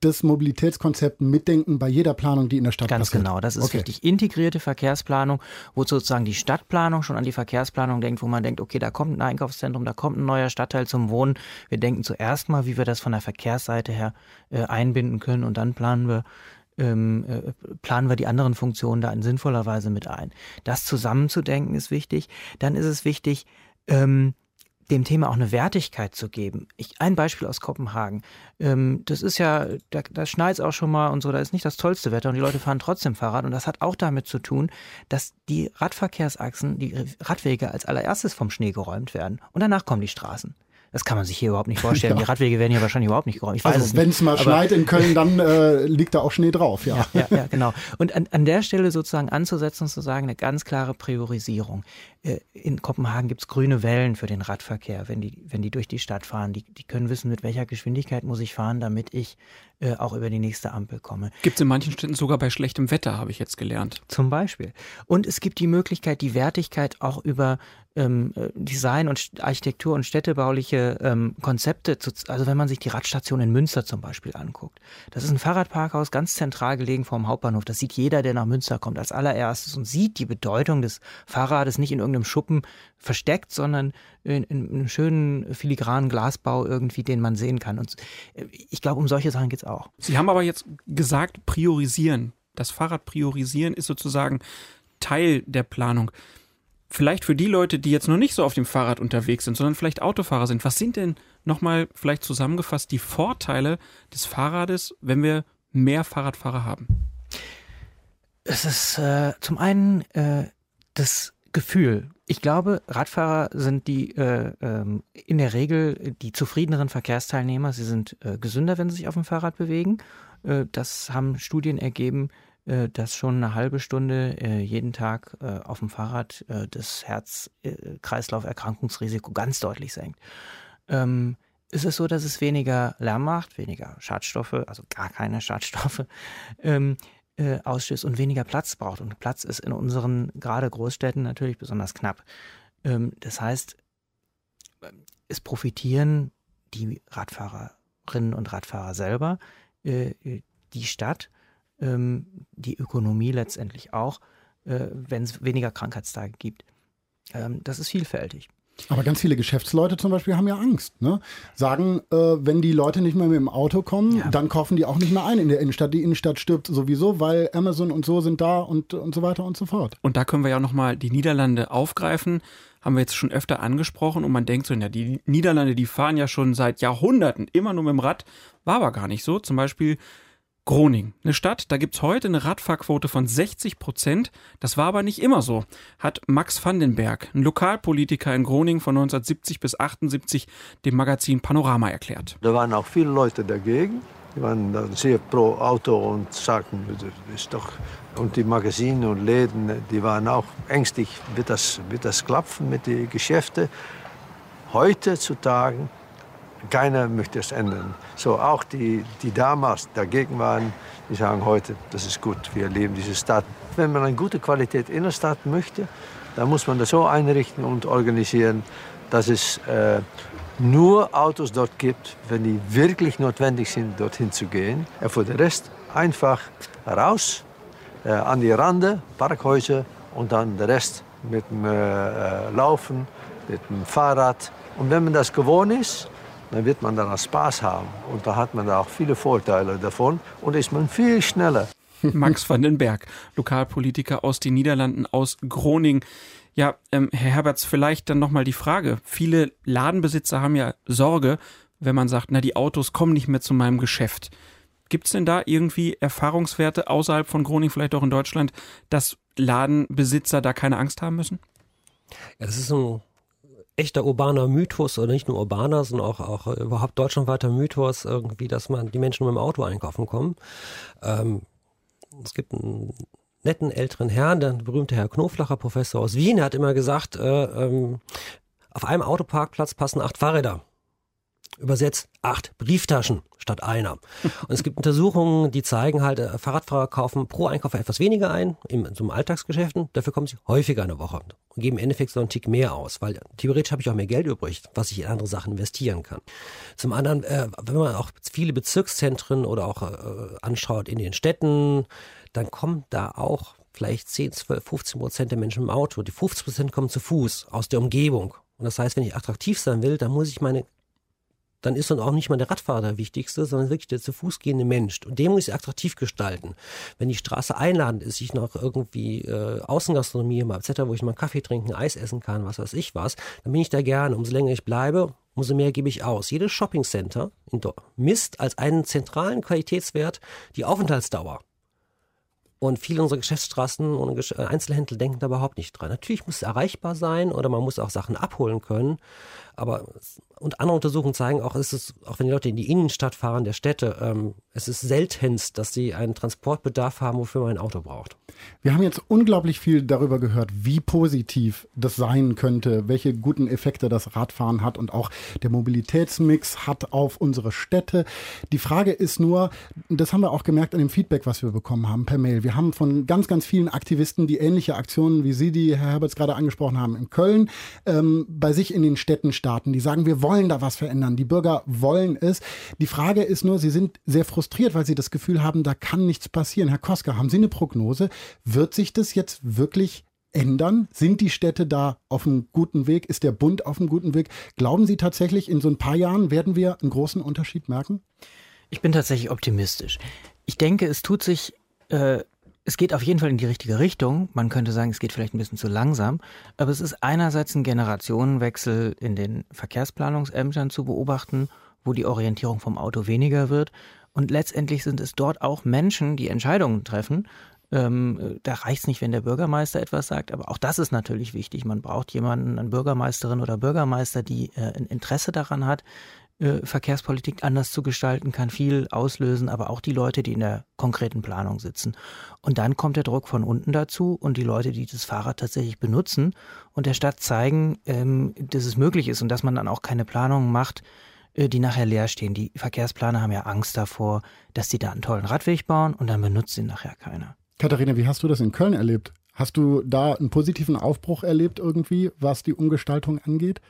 das Mobilitätskonzept mitdenken bei jeder Planung, die in der Stadt Ganz passiert. genau, das ist okay. richtig. Integrierte Verkehrsplanung, wo sozusagen die Stadtplanung schon an die Verkehrsplanung denkt, wo man denkt, okay, da kommt ein Einkaufszentrum, da kommt ein neuer Stadtteil zum Wohnen. Wir denken zuerst mal, wie wir das von der Verkehrsseite her äh, einbinden können und dann planen wir ähm, äh, planen wir die anderen Funktionen da in sinnvoller Weise mit ein. Das zusammenzudenken ist wichtig. Dann ist es wichtig, ähm, dem Thema auch eine Wertigkeit zu geben. Ich, ein Beispiel aus Kopenhagen. Ähm, das ist ja, da, da schneit es auch schon mal und so, da ist nicht das tollste Wetter und die Leute fahren trotzdem Fahrrad. Und das hat auch damit zu tun, dass die Radverkehrsachsen, die Radwege als allererstes vom Schnee geräumt werden. Und danach kommen die Straßen. Das kann man sich hier überhaupt nicht vorstellen. (laughs) Ja. Die Radwege werden hier wahrscheinlich überhaupt nicht geräumt. Ich also wenn es mal schneit in Köln, dann (laughs) äh, liegt da auch Schnee drauf. Ja, ja, ja, ja genau. Und an, an der Stelle sozusagen anzusetzen und zu sagen, eine ganz klare Priorisierung. Äh, in Kopenhagen gibt es grüne Wellen für den Radverkehr, wenn die, wenn die durch die Stadt fahren. Die, die können wissen, mit welcher Geschwindigkeit muss ich fahren, damit ich äh, auch über die nächste Ampel komme. Gibt es in manchen Städten sogar bei schlechtem Wetter, habe ich jetzt gelernt. Zum Beispiel. Und es gibt die Möglichkeit, die Wertigkeit auch über ähm, äh, Design und Architektur und städtebauliche ähm, Konzepte, zu, also wenn man sich die Radstation in Münster zum Beispiel anguckt. Das ist ein Fahrradparkhaus, ganz zentral gelegen vor dem Hauptbahnhof. Das sieht jeder, der nach Münster kommt, als allererstes und sieht die Bedeutung des Fahrrades nicht in irgendeinem Schuppen versteckt, sondern in, in einem schönen filigranen Glasbau irgendwie, den man sehen kann. Und äh, ich glaube, um solche Sachen geht es auch. Sie haben aber jetzt gesagt, priorisieren. Das Fahrrad priorisieren ist sozusagen Teil der Planung vielleicht für die Leute, die jetzt noch nicht so auf dem Fahrrad unterwegs sind, sondern vielleicht Autofahrer sind, was sind denn nochmal vielleicht zusammengefasst die Vorteile des Fahrrades, wenn wir mehr Fahrradfahrer haben? Es ist äh, zum einen äh, das Gefühl. Ich glaube, Radfahrer sind die äh, ähm, in der Regel die zufriedeneren Verkehrsteilnehmer. Sie sind äh, gesünder, wenn sie sich auf dem Fahrrad bewegen. Äh, das haben Studien ergeben, äh, das schon eine halbe Stunde äh, jeden Tag äh, auf dem Fahrrad das Herz-Kreislauf-Erkrankungsrisiko ganz deutlich senkt. Ähm, ist es so, dass es weniger Lärm macht, weniger Schadstoffe, also gar keine Schadstoffe, ähm, äh, ausstößt und weniger Platz braucht. Und Platz ist in unseren gerade Großstädten natürlich besonders knapp. Ähm, das heißt, es profitieren die Radfahrerinnen und Radfahrer selber, äh, die Stadt ähm, die Ökonomie letztendlich auch, äh, wenn es weniger Krankheitstage gibt. Ähm, das ist vielfältig. Aber ganz viele Geschäftsleute zum Beispiel haben ja Angst. Ne? Sagen, äh, wenn die Leute nicht mehr mit dem Auto kommen, ja. dann kaufen die auch nicht mehr ein in der Innenstadt. Die Innenstadt stirbt sowieso, weil Amazon und so sind da und, und so weiter und so fort. Und da können wir ja nochmal die Niederlande aufgreifen. Haben wir jetzt schon öfter angesprochen und man denkt so, ja, die Niederlande, die fahren ja schon seit Jahrhunderten immer nur mit dem Rad. War aber gar nicht so. Zum Beispiel Groningen, eine Stadt, da gibt es heute eine Radfahrquote von 60 Prozent. Das war aber nicht immer so, hat Max Vandenberg, ein Lokalpolitiker in Groningen von 1970 bis 78, dem Magazin Panorama erklärt. Da waren auch viele Leute dagegen. Die waren dann sehr pro Auto und sagten, das ist doch. Und die Magazine und Läden, die waren auch ängstlich, wird das, wird das klappen mit den Geschäften. Heute zu Tagen keiner möchte es ändern. So auch die, die damals dagegen waren, die sagen heute, das ist gut, wir leben diese Stadt. Wenn man eine gute Qualität in der Stadt möchte, dann muss man das so einrichten und organisieren, dass es äh, nur Autos dort gibt, wenn die wirklich notwendig sind, dorthin zu gehen. Und für den Rest einfach raus, äh, an die Rande, Parkhäuser und dann der Rest mit dem äh, äh, Laufen, mit dem Fahrrad. Und wenn man das gewohnt ist, dann wird man dann auch Spaß haben. Und da hat man da auch viele Vorteile davon und ist man viel schneller. (laughs) Max van den Berg, Lokalpolitiker aus den Niederlanden, aus Groningen. Ja, ähm, Herr Herberts, vielleicht dann nochmal die Frage. Viele Ladenbesitzer haben ja Sorge, wenn man sagt, na, die Autos kommen nicht mehr zu meinem Geschäft. Gibt es denn da irgendwie Erfahrungswerte außerhalb von Groningen, vielleicht auch in Deutschland, dass Ladenbesitzer da keine Angst haben müssen? Ja, das ist ein echter urbaner Mythos oder nicht nur urbaner, sondern auch, auch überhaupt deutschlandweiter Mythos irgendwie, dass man die Menschen nur im Auto einkaufen kommen. Ähm, es gibt einen netten älteren Herrn, der berühmte Herr Knoflacher, Professor aus Wien, hat immer gesagt, äh, ähm, auf einem Autoparkplatz passen acht Fahrräder. Übersetzt acht Brieftaschen statt einer. Und es gibt Untersuchungen, die zeigen halt, äh, Fahrradfahrer kaufen pro Einkauf etwas weniger ein, in so Alltagsgeschäften. Dafür kommen sie häufiger in der Woche und geben im Endeffekt so einen Tick mehr aus, weil theoretisch habe ich auch mehr Geld übrig, was ich in andere Sachen investieren kann. Zum anderen, äh, wenn man auch viele Bezirkszentren oder auch äh, anschaut in den Städten, dann kommen da auch vielleicht 10, 12, 15 Prozent der Menschen im Auto. Die 50 Prozent kommen zu Fuß aus der Umgebung. Und das heißt, wenn ich attraktiv sein will, dann muss ich meine dann ist dann auch nicht mal der Radfahrer der Wichtigste, sondern wirklich der zu Fuß gehende Mensch. Und den muss ich attraktiv gestalten. Wenn die Straße einladend ist, ich noch irgendwie äh, Außengastronomie habe, etc., wo ich mal einen Kaffee trinken, Eis essen kann, was weiß ich was, dann bin ich da gerne. Umso länger ich bleibe, umso mehr gebe ich aus. Jedes Shoppingcenter misst als einen zentralen Qualitätswert die Aufenthaltsdauer. Und viele unserer Geschäftsstraßen und äh, Einzelhändler denken da überhaupt nicht dran. Natürlich muss es erreichbar sein oder man muss auch Sachen abholen können. Aber und andere Untersuchungen zeigen auch, ist es, auch wenn die Leute in die Innenstadt fahren der Städte, ähm, es ist seltenst, dass sie einen Transportbedarf haben, wofür man ein Auto braucht. Wir haben jetzt unglaublich viel darüber gehört, wie positiv das sein könnte, welche guten Effekte das Radfahren hat und auch der Mobilitätsmix hat auf unsere Städte. Die Frage ist nur, das haben wir auch gemerkt an dem Feedback, was wir bekommen haben per Mail. Wir haben von ganz, ganz vielen Aktivisten, die ähnliche Aktionen wie Sie, die Herr Herberts gerade angesprochen haben, in Köln, ähm, bei sich in den Städten starten. Die sagen, wir wollen da was verändern. Die Bürger wollen es. Die Frage ist nur, sie sind sehr frustriert, weil sie das Gefühl haben, da kann nichts passieren. Herr Koska, haben Sie eine Prognose? Wird sich das jetzt wirklich ändern? Sind die Städte da auf einem guten Weg? Ist der Bund auf einem guten Weg? Glauben Sie tatsächlich, in so ein paar Jahren werden wir einen großen Unterschied merken? Ich bin tatsächlich optimistisch. Ich denke, es tut sich äh, es geht auf jeden Fall in die richtige Richtung. Man könnte sagen, es geht vielleicht ein bisschen zu langsam. Aber es ist einerseits ein Generationenwechsel in den Verkehrsplanungsämtern zu beobachten, wo die Orientierung vom Auto weniger wird. Und letztendlich sind es dort auch Menschen, die Entscheidungen treffen. Ähm, da reicht es nicht, wenn der Bürgermeister etwas sagt, aber auch das ist natürlich wichtig. Man braucht jemanden, eine Bürgermeisterin oder Bürgermeister, die äh, ein Interesse daran hat, äh, Verkehrspolitik anders zu gestalten, kann viel auslösen, aber auch die Leute, die in der konkreten Planung sitzen. Und dann kommt der Druck von unten dazu und die Leute, die das Fahrrad tatsächlich benutzen und der Stadt zeigen, ähm, dass es möglich ist und dass man dann auch keine Planungen macht, äh, die nachher leer stehen. Die Verkehrsplaner haben ja Angst davor, dass sie da einen tollen Radweg bauen und dann benutzt ihn nachher keiner. Katharina, wie hast du das in Köln erlebt? Hast du da einen positiven Aufbruch erlebt irgendwie, was die Umgestaltung angeht?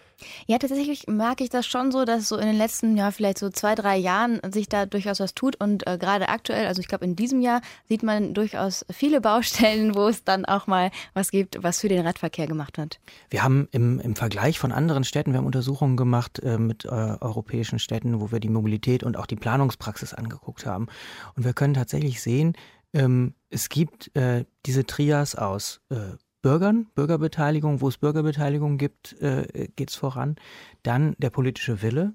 Ja, tatsächlich merke ich das schon so, dass so in den letzten, ja, vielleicht so zwei, drei Jahren sich da durchaus was tut. Und äh, gerade aktuell, also ich glaube in diesem Jahr, sieht man durchaus viele Baustellen, wo es dann auch mal was gibt, was für den Radverkehr gemacht wird. Wir haben im, im Vergleich von anderen Städten, wir haben Untersuchungen gemacht äh, mit äh, europäischen Städten, wo wir die Mobilität und auch die Planungspraxis angeguckt haben. Und wir können tatsächlich sehen, ähm, es gibt äh, diese Trias aus äh, Bürgern, Bürgerbeteiligung, wo es Bürgerbeteiligung gibt, äh, geht es voran. Dann der politische Wille,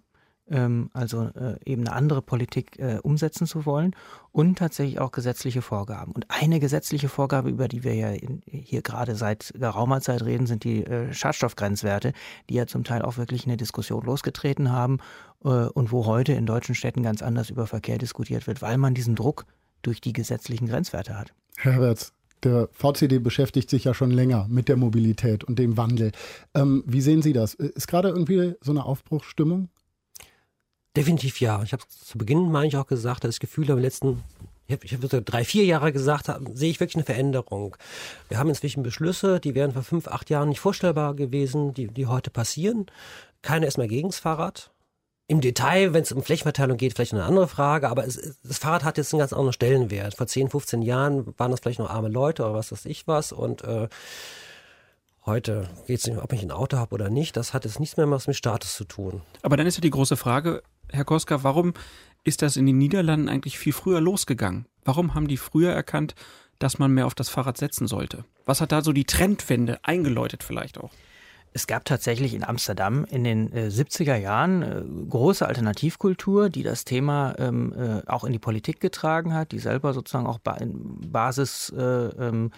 ähm, also äh, eben eine andere Politik äh, umsetzen zu wollen und tatsächlich auch gesetzliche Vorgaben. Und eine gesetzliche Vorgabe, über die wir ja in, hier gerade seit geraumer Zeit reden, sind die äh, Schadstoffgrenzwerte, die ja zum Teil auch wirklich eine Diskussion losgetreten haben äh, und wo heute in deutschen Städten ganz anders über Verkehr diskutiert wird, weil man diesen Druck durch die gesetzlichen Grenzwerte hat. Herberts, der VCD beschäftigt sich ja schon länger mit der Mobilität und dem Wandel. Ähm, wie sehen Sie das? Ist gerade irgendwie so eine Aufbruchsstimmung? Definitiv ja. Ich habe zu Beginn, meine ich, auch gesagt, das Gefühl habe, letzten ich habe hab so drei, vier Jahre gesagt, sehe ich wirklich eine Veränderung. Wir haben inzwischen Beschlüsse, die wären vor fünf, acht Jahren nicht vorstellbar gewesen, die, die heute passieren. Keiner ist mehr gegen das Fahrrad. Im Detail, wenn es um Flächenverteilung geht, vielleicht eine andere Frage, aber es, das Fahrrad hat jetzt einen ganz anderen Stellenwert. Vor 10, 15 Jahren waren das vielleicht noch arme Leute oder was weiß ich was und äh, heute geht es nicht, ob ich ein Auto habe oder nicht, das hat jetzt nichts mehr was mit Status zu tun. Aber dann ist ja die große Frage, Herr Koska, warum ist das in den Niederlanden eigentlich viel früher losgegangen? Warum haben die früher erkannt, dass man mehr auf das Fahrrad setzen sollte? Was hat da so die Trendwende eingeläutet vielleicht auch? Es gab tatsächlich in Amsterdam in den äh, 70er Jahren äh, große Alternativkultur, die das Thema ähm, äh, auch in die Politik getragen hat, die selber sozusagen auch ba Basisbewegungen, äh, ähm,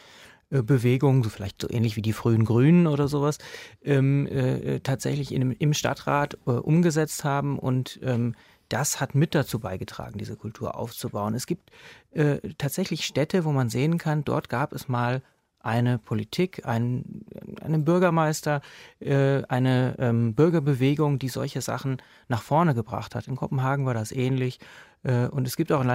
äh, so vielleicht so ähnlich wie die frühen Grünen oder sowas, ähm, äh, tatsächlich in, im Stadtrat umgesetzt haben und ähm, das hat mit dazu beigetragen, diese Kultur aufzubauen. Es gibt tatsächlich Städte, wo man sehen kann, dort gab es mal eine Politik, ein, einen Bürgermeister, äh, eine ähm, Bürgerbewegung, die solche Sachen nach vorne gebracht hat. In Kopenhagen war das ähnlich. Äh, und es gibt auch in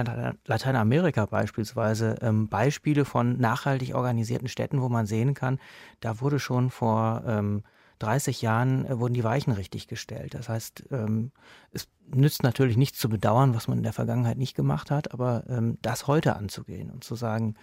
Lateinamerika beispielsweise ähm, Beispiele von nachhaltig organisierten Städten, wo man sehen kann, da wurde schon vor ähm, 30 Jahren äh, wurden die Weichen richtig gestellt. Das heißt, ähm, es nützt natürlich nichts zu bedauern, was man in der Vergangenheit nicht gemacht hat, aber ähm, das heute anzugehen und zu sagen,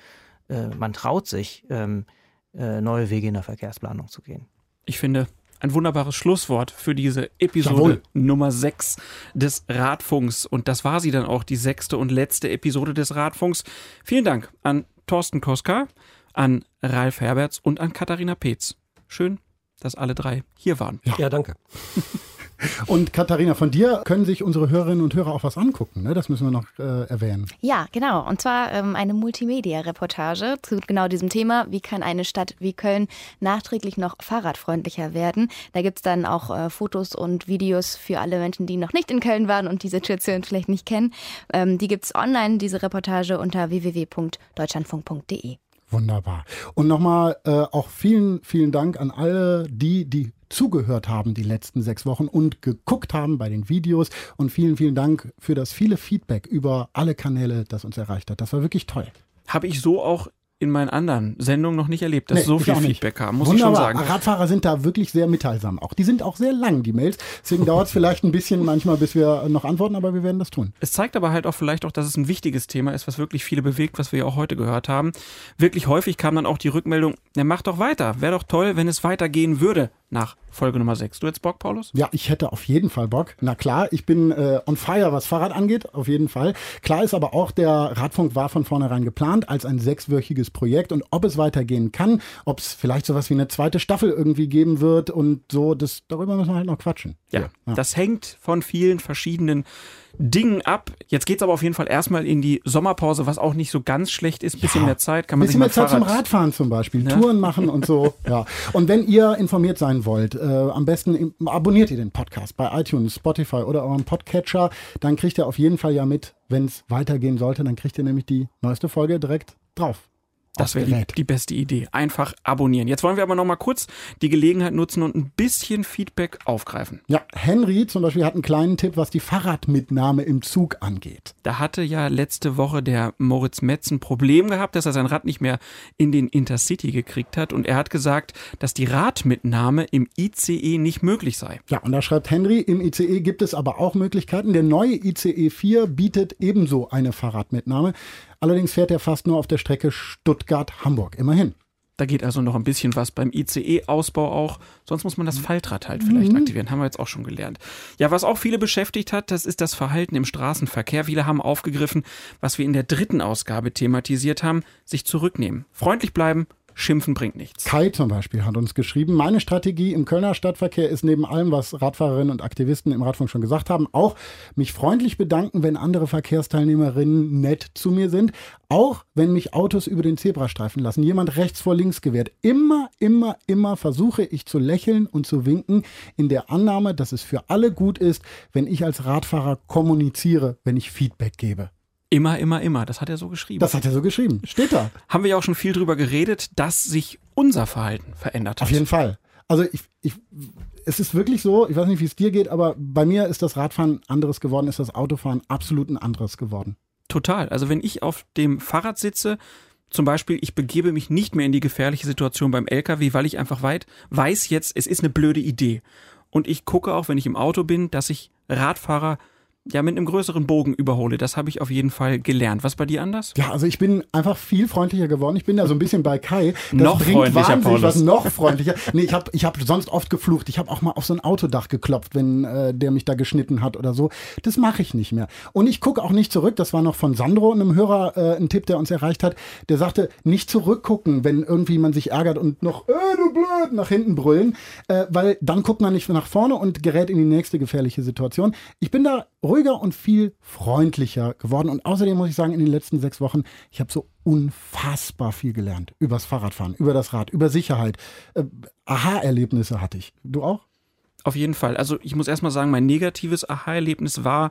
äh, man traut sich, ähm, äh, neue Wege in der Verkehrsplanung zu gehen. Ich finde, ein wunderbares Schlusswort für diese Episode Jawohl. Nummer 6 des Radfunks. Und das war sie dann auch, die sechste und letzte Episode des Radfunks. Vielen Dank an Thorsten Koska, an Ralf Herberts und an Katharina Peetz. Schön, dass alle drei hier waren. Ja, danke. (laughs) Und Katharina, von dir können sich unsere Hörerinnen und Hörer auch was angucken. Ne? Das müssen wir noch äh, erwähnen. Ja, genau. Und zwar ähm, eine Multimedia-Reportage zu genau diesem Thema. Wie kann eine Stadt wie Köln nachträglich noch fahrradfreundlicher werden? Da gibt's dann auch äh, Fotos und Videos für alle Menschen, die noch nicht in Köln waren und die Situation vielleicht nicht kennen. Ähm, die gibt's online, diese Reportage, unter www.deutschlandfunk.de. Wunderbar. Und nochmal äh, auch vielen, vielen Dank an alle die, die zugehört haben die letzten sechs Wochen und geguckt haben bei den Videos. Und vielen, vielen Dank für das viele Feedback über alle Kanäle, das uns erreicht hat. Das war wirklich toll. Habe ich so auch in meinen anderen Sendungen noch nicht erlebt, dass Nee, so viel. Feedback kam, muss Wunderbar. ich schon sagen. Radfahrer sind da wirklich sehr mitteilsam auch. Die sind auch sehr lang, die Mails. Deswegen (laughs) dauert es vielleicht ein bisschen manchmal, bis wir noch antworten, aber wir werden das tun. Es zeigt aber halt auch vielleicht auch, dass es ein wichtiges Thema ist, was wirklich viele bewegt, was wir ja auch heute gehört haben. Wirklich häufig kam dann auch die Rückmeldung, na mach doch weiter. Wäre doch toll, wenn es weitergehen würde nach Folge Nummer 6. Du jetzt Bock, Paulus? Ja, ich hätte auf jeden Fall Bock. Na klar, ich bin äh, on fire, was Fahrrad angeht, auf jeden Fall. Klar ist aber auch, der Radfunk war von vornherein geplant als ein sechswöchiges Projekt und ob es weitergehen kann, ob es vielleicht sowas wie eine zweite Staffel irgendwie geben wird und so, das darüber müssen wir halt noch quatschen. Ja, das hängt von vielen verschiedenen Dingen ab. Jetzt geht's aber auf jeden Fall erstmal in die Sommerpause, was auch nicht so ganz schlecht ist. Bisschen mehr Zeit kann man bisschen sich mehr mal Zeit zum Radfahren zum Beispiel, Ne? Touren machen und so. (laughs) ja. Und wenn ihr informiert sein wollt, äh, am besten abonniert ihr den Podcast bei iTunes, Spotify oder eurem Podcatcher. Dann kriegt ihr auf jeden Fall ja mit, wenn es weitergehen sollte. Dann kriegt ihr nämlich die neueste Folge direkt drauf. Das wäre die, die beste Idee. Einfach abonnieren. Jetzt wollen wir aber noch mal kurz die Gelegenheit nutzen und ein bisschen Feedback aufgreifen. Ja, Henry zum Beispiel hat einen kleinen Tipp, was die Fahrradmitnahme im Zug angeht. Da hatte ja letzte Woche der Moritz Metz ein Problem gehabt, dass er sein Rad nicht mehr in den Intercity gekriegt hat. Und er hat gesagt, dass die Radmitnahme im ICE nicht möglich sei. Ja, und da schreibt Henry, im ICE gibt es aber auch Möglichkeiten. Der neue ICE 4 bietet ebenso eine Fahrradmitnahme. Allerdings fährt er fast nur auf der Strecke Stuttgart-Hamburg. Immerhin. Da geht also noch ein bisschen was beim ICE-Ausbau auch. Sonst muss man das Faltrad halt vielleicht Mhm. aktivieren. Haben wir jetzt auch schon gelernt. Ja, was auch viele beschäftigt hat, das ist das Verhalten im Straßenverkehr. Viele haben aufgegriffen, was wir in der dritten Ausgabe thematisiert haben, sich zurücknehmen. Freundlich bleiben, schimpfen bringt nichts. Kai zum Beispiel hat uns geschrieben, meine Strategie im Kölner Stadtverkehr ist neben allem, was Radfahrerinnen und Aktivisten im Radfunk schon gesagt haben, auch mich freundlich bedanken, wenn andere Verkehrsteilnehmerinnen nett zu mir sind. Auch wenn mich Autos über den Zebrastreifen lassen, jemand rechts vor links gewährt. Immer, immer, immer versuche ich zu lächeln und zu winken, in der Annahme, dass es für alle gut ist, wenn ich als Radfahrer kommuniziere, wenn ich Feedback gebe. Immer, immer, immer. Das hat er so geschrieben. Das hat er so geschrieben. Steht da. Haben wir ja auch schon viel drüber geredet, dass sich unser Verhalten verändert hat. Auf jeden Fall. Also ich, ich, es ist wirklich so, ich weiß nicht, wie es dir geht, aber bei mir ist das Radfahren anderes geworden, ist das Autofahren absolut ein anderes geworden. Total. Also wenn ich auf dem Fahrrad sitze, zum Beispiel, ich begebe mich nicht mehr in die gefährliche Situation beim LKW, weil ich einfach weit weiß jetzt, es ist eine blöde Idee. Und ich gucke auch, wenn ich im Auto bin, dass ich Radfahrer ja mit einem größeren Bogen überhole. Das habe ich auf jeden Fall gelernt. Was bei dir anders? Ja, also ich bin einfach viel freundlicher geworden. Ich bin da so ein bisschen bei Kai. Das Noch bringt freundlicher, Paulus. was noch freundlicher. Nee, ich habe ich hab sonst oft geflucht. Ich habe auch mal auf so ein Autodach geklopft, wenn äh, der mich da geschnitten hat oder so. Das mache ich nicht mehr. Und ich gucke auch nicht zurück. Das war noch von Sandro, einem Hörer, äh, ein Tipp, der uns erreicht hat. Der sagte, nicht zurückgucken, wenn irgendwie man sich ärgert und noch, äh, du blöd, nach hinten brüllen. Äh, weil dann guckt man nicht nach vorne und gerät in die nächste gefährliche Situation. Ich bin da ruhiger und viel freundlicher geworden. Und außerdem muss ich sagen, in den letzten sechs Wochen, ich habe so unfassbar viel gelernt. Übers Fahrradfahren, über das Rad, über Sicherheit. Äh, Aha-Erlebnisse hatte ich. Du auch? Auf jeden Fall. Also ich muss erstmal sagen, mein negatives Aha-Erlebnis war,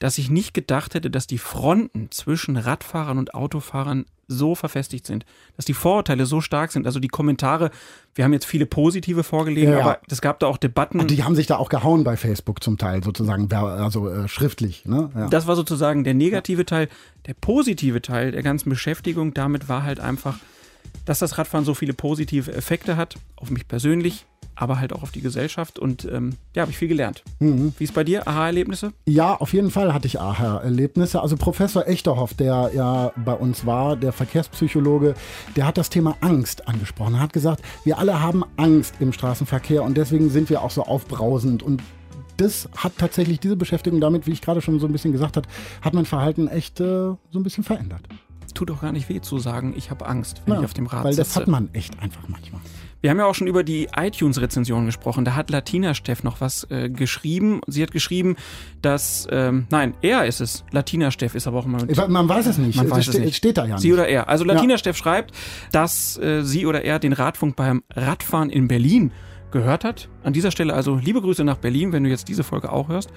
dass ich nicht gedacht hätte, dass die Fronten zwischen Radfahrern und Autofahrern so verfestigt sind, dass die Vorurteile so stark sind. Also die Kommentare, wir haben jetzt viele positive vorgelegen, Ja, aber es gab da auch Debatten. Und die haben sich da auch gehauen bei Facebook zum Teil, sozusagen, also äh, schriftlich. Ne? Ja. Das war sozusagen der negative Teil. Der positive Teil der ganzen Beschäftigung damit war halt einfach, dass das Radfahren so viele positive Effekte hat, auf mich persönlich, aber halt auch auf die Gesellschaft. Und ähm, ja, habe ich viel gelernt. Mhm. Wie ist bei dir? Aha-Erlebnisse? Ja, auf jeden Fall hatte ich Aha-Erlebnisse. Also Professor Echterhoff, der ja bei uns war, der Verkehrspsychologe, der hat das Thema Angst angesprochen. Er hat gesagt, wir alle haben Angst im Straßenverkehr und deswegen sind wir auch so aufbrausend und das hat tatsächlich diese Beschäftigung damit, wie ich gerade schon so ein bisschen gesagt habe, hat mein Verhalten echt äh, so ein bisschen verändert. Tut doch gar nicht weh zu sagen, ich habe Angst, wenn Ja, ich auf dem Rad weil sitze. das hat man echt einfach manchmal. Wir haben ja auch schon über die iTunes-Rezension gesprochen. Da hat Latina Steff noch was äh, geschrieben. Sie hat geschrieben, dass, ähm, nein, er ist es. Latina Steff ist aber auch weiß- man weiß es nicht. Man Es weiß es ste- nicht. steht da ja Sie nicht. oder er. Also Latina Ja. Steff schreibt, dass äh, sie oder er den Radfunk beim Radfahren in Berlin gehört hat. An dieser Stelle also liebe Grüße nach Berlin, wenn du jetzt diese Folge auch hörst.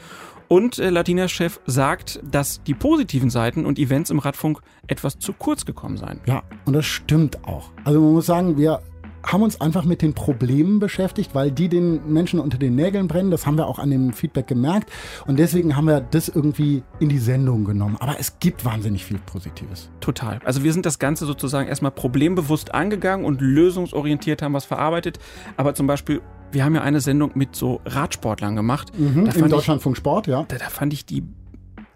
Und äh, Latina Chef sagt, dass die positiven Seiten und Events im Radfunk etwas zu kurz gekommen seien. Ja, und das stimmt auch. Also man muss sagen, wir haben uns einfach mit den Problemen beschäftigt, weil die den Menschen unter den Nägeln brennen. Das haben wir auch an dem Feedback gemerkt. Und deswegen haben wir das irgendwie in die Sendung genommen. Aber es gibt wahnsinnig viel Positives. Total. Also wir sind das Ganze sozusagen erstmal problembewusst angegangen und lösungsorientiert haben was verarbeitet. Aber zum Beispiel, wir haben ja eine Sendung mit so Radsportlern gemacht. Mhm, Im Deutschlandfunk Sport, ja. Da, da fand ich die,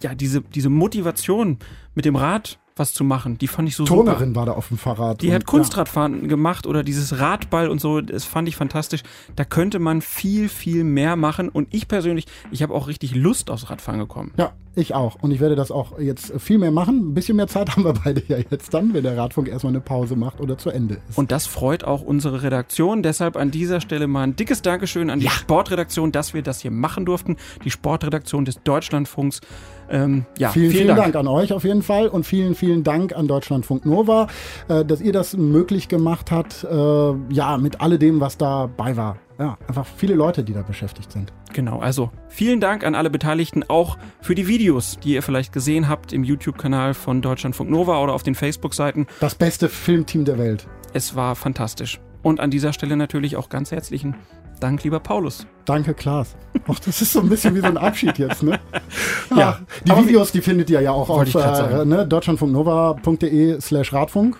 ja, diese, diese Motivation mit dem Rad was zu machen, die fand ich so Turnerin super. war da auf dem Fahrrad. Die und- hat Kunstradfahren gemacht oder dieses Radball und so, das fand ich fantastisch. Da könnte man viel, viel mehr machen und ich persönlich, ich habe auch richtig Lust aufs Radfahren gekommen. Ja, ich auch. Und ich werde das auch jetzt viel mehr machen. Ein bisschen mehr Zeit (laughs) haben wir beide ja jetzt dann, wenn der Radfunk erstmal eine Pause macht oder zu Ende ist. Und das freut auch unsere Redaktion. Deshalb an dieser Stelle mal ein dickes Dankeschön an die Sportredaktion, dass wir das hier machen durften. Die Sportredaktion des Deutschlandfunks. Ähm, ja, vielen, vielen Dank. an euch auf jeden Fall und vielen, vielen Dank an Deutschlandfunk Nova, äh, dass ihr das möglich gemacht habt. Äh, ja, mit alledem, was dabei war. Ja, einfach viele Leute, die da beschäftigt sind. Genau, also vielen Dank an alle Beteiligten, auch für die Videos, die ihr vielleicht gesehen habt im YouTube-Kanal von Deutschlandfunk Nova oder auf den Facebook-Seiten. Das beste Filmteam der Welt. Es war fantastisch. Und an dieser Stelle natürlich auch ganz herzlichen Dank, lieber Paulus. Danke, Klaas. Och, das ist so ein bisschen wie so ein Abschied jetzt, ne? (laughs) Ja, Ach, die Videos, die findet ihr ja auch auf äh, ne, deutschlandfunknova.de slash Radfunk.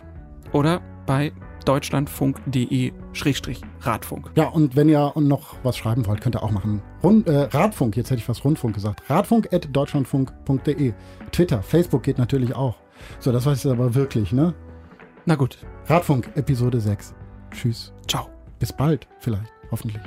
Oder bei deutschlandfunk.de-radfunk. Ja, und wenn ihr noch was schreiben wollt, könnt ihr auch machen. Rund, äh, Radfunk, jetzt hätte ich fast Rundfunk gesagt. Radfunk.deutschlandfunk.de. Twitter, Facebook geht natürlich auch. So, das weiß ich aber wirklich, ne? Na gut. Radfunk, Episode 6. Tschüss. Ciao. Bis bald, vielleicht, hoffentlich.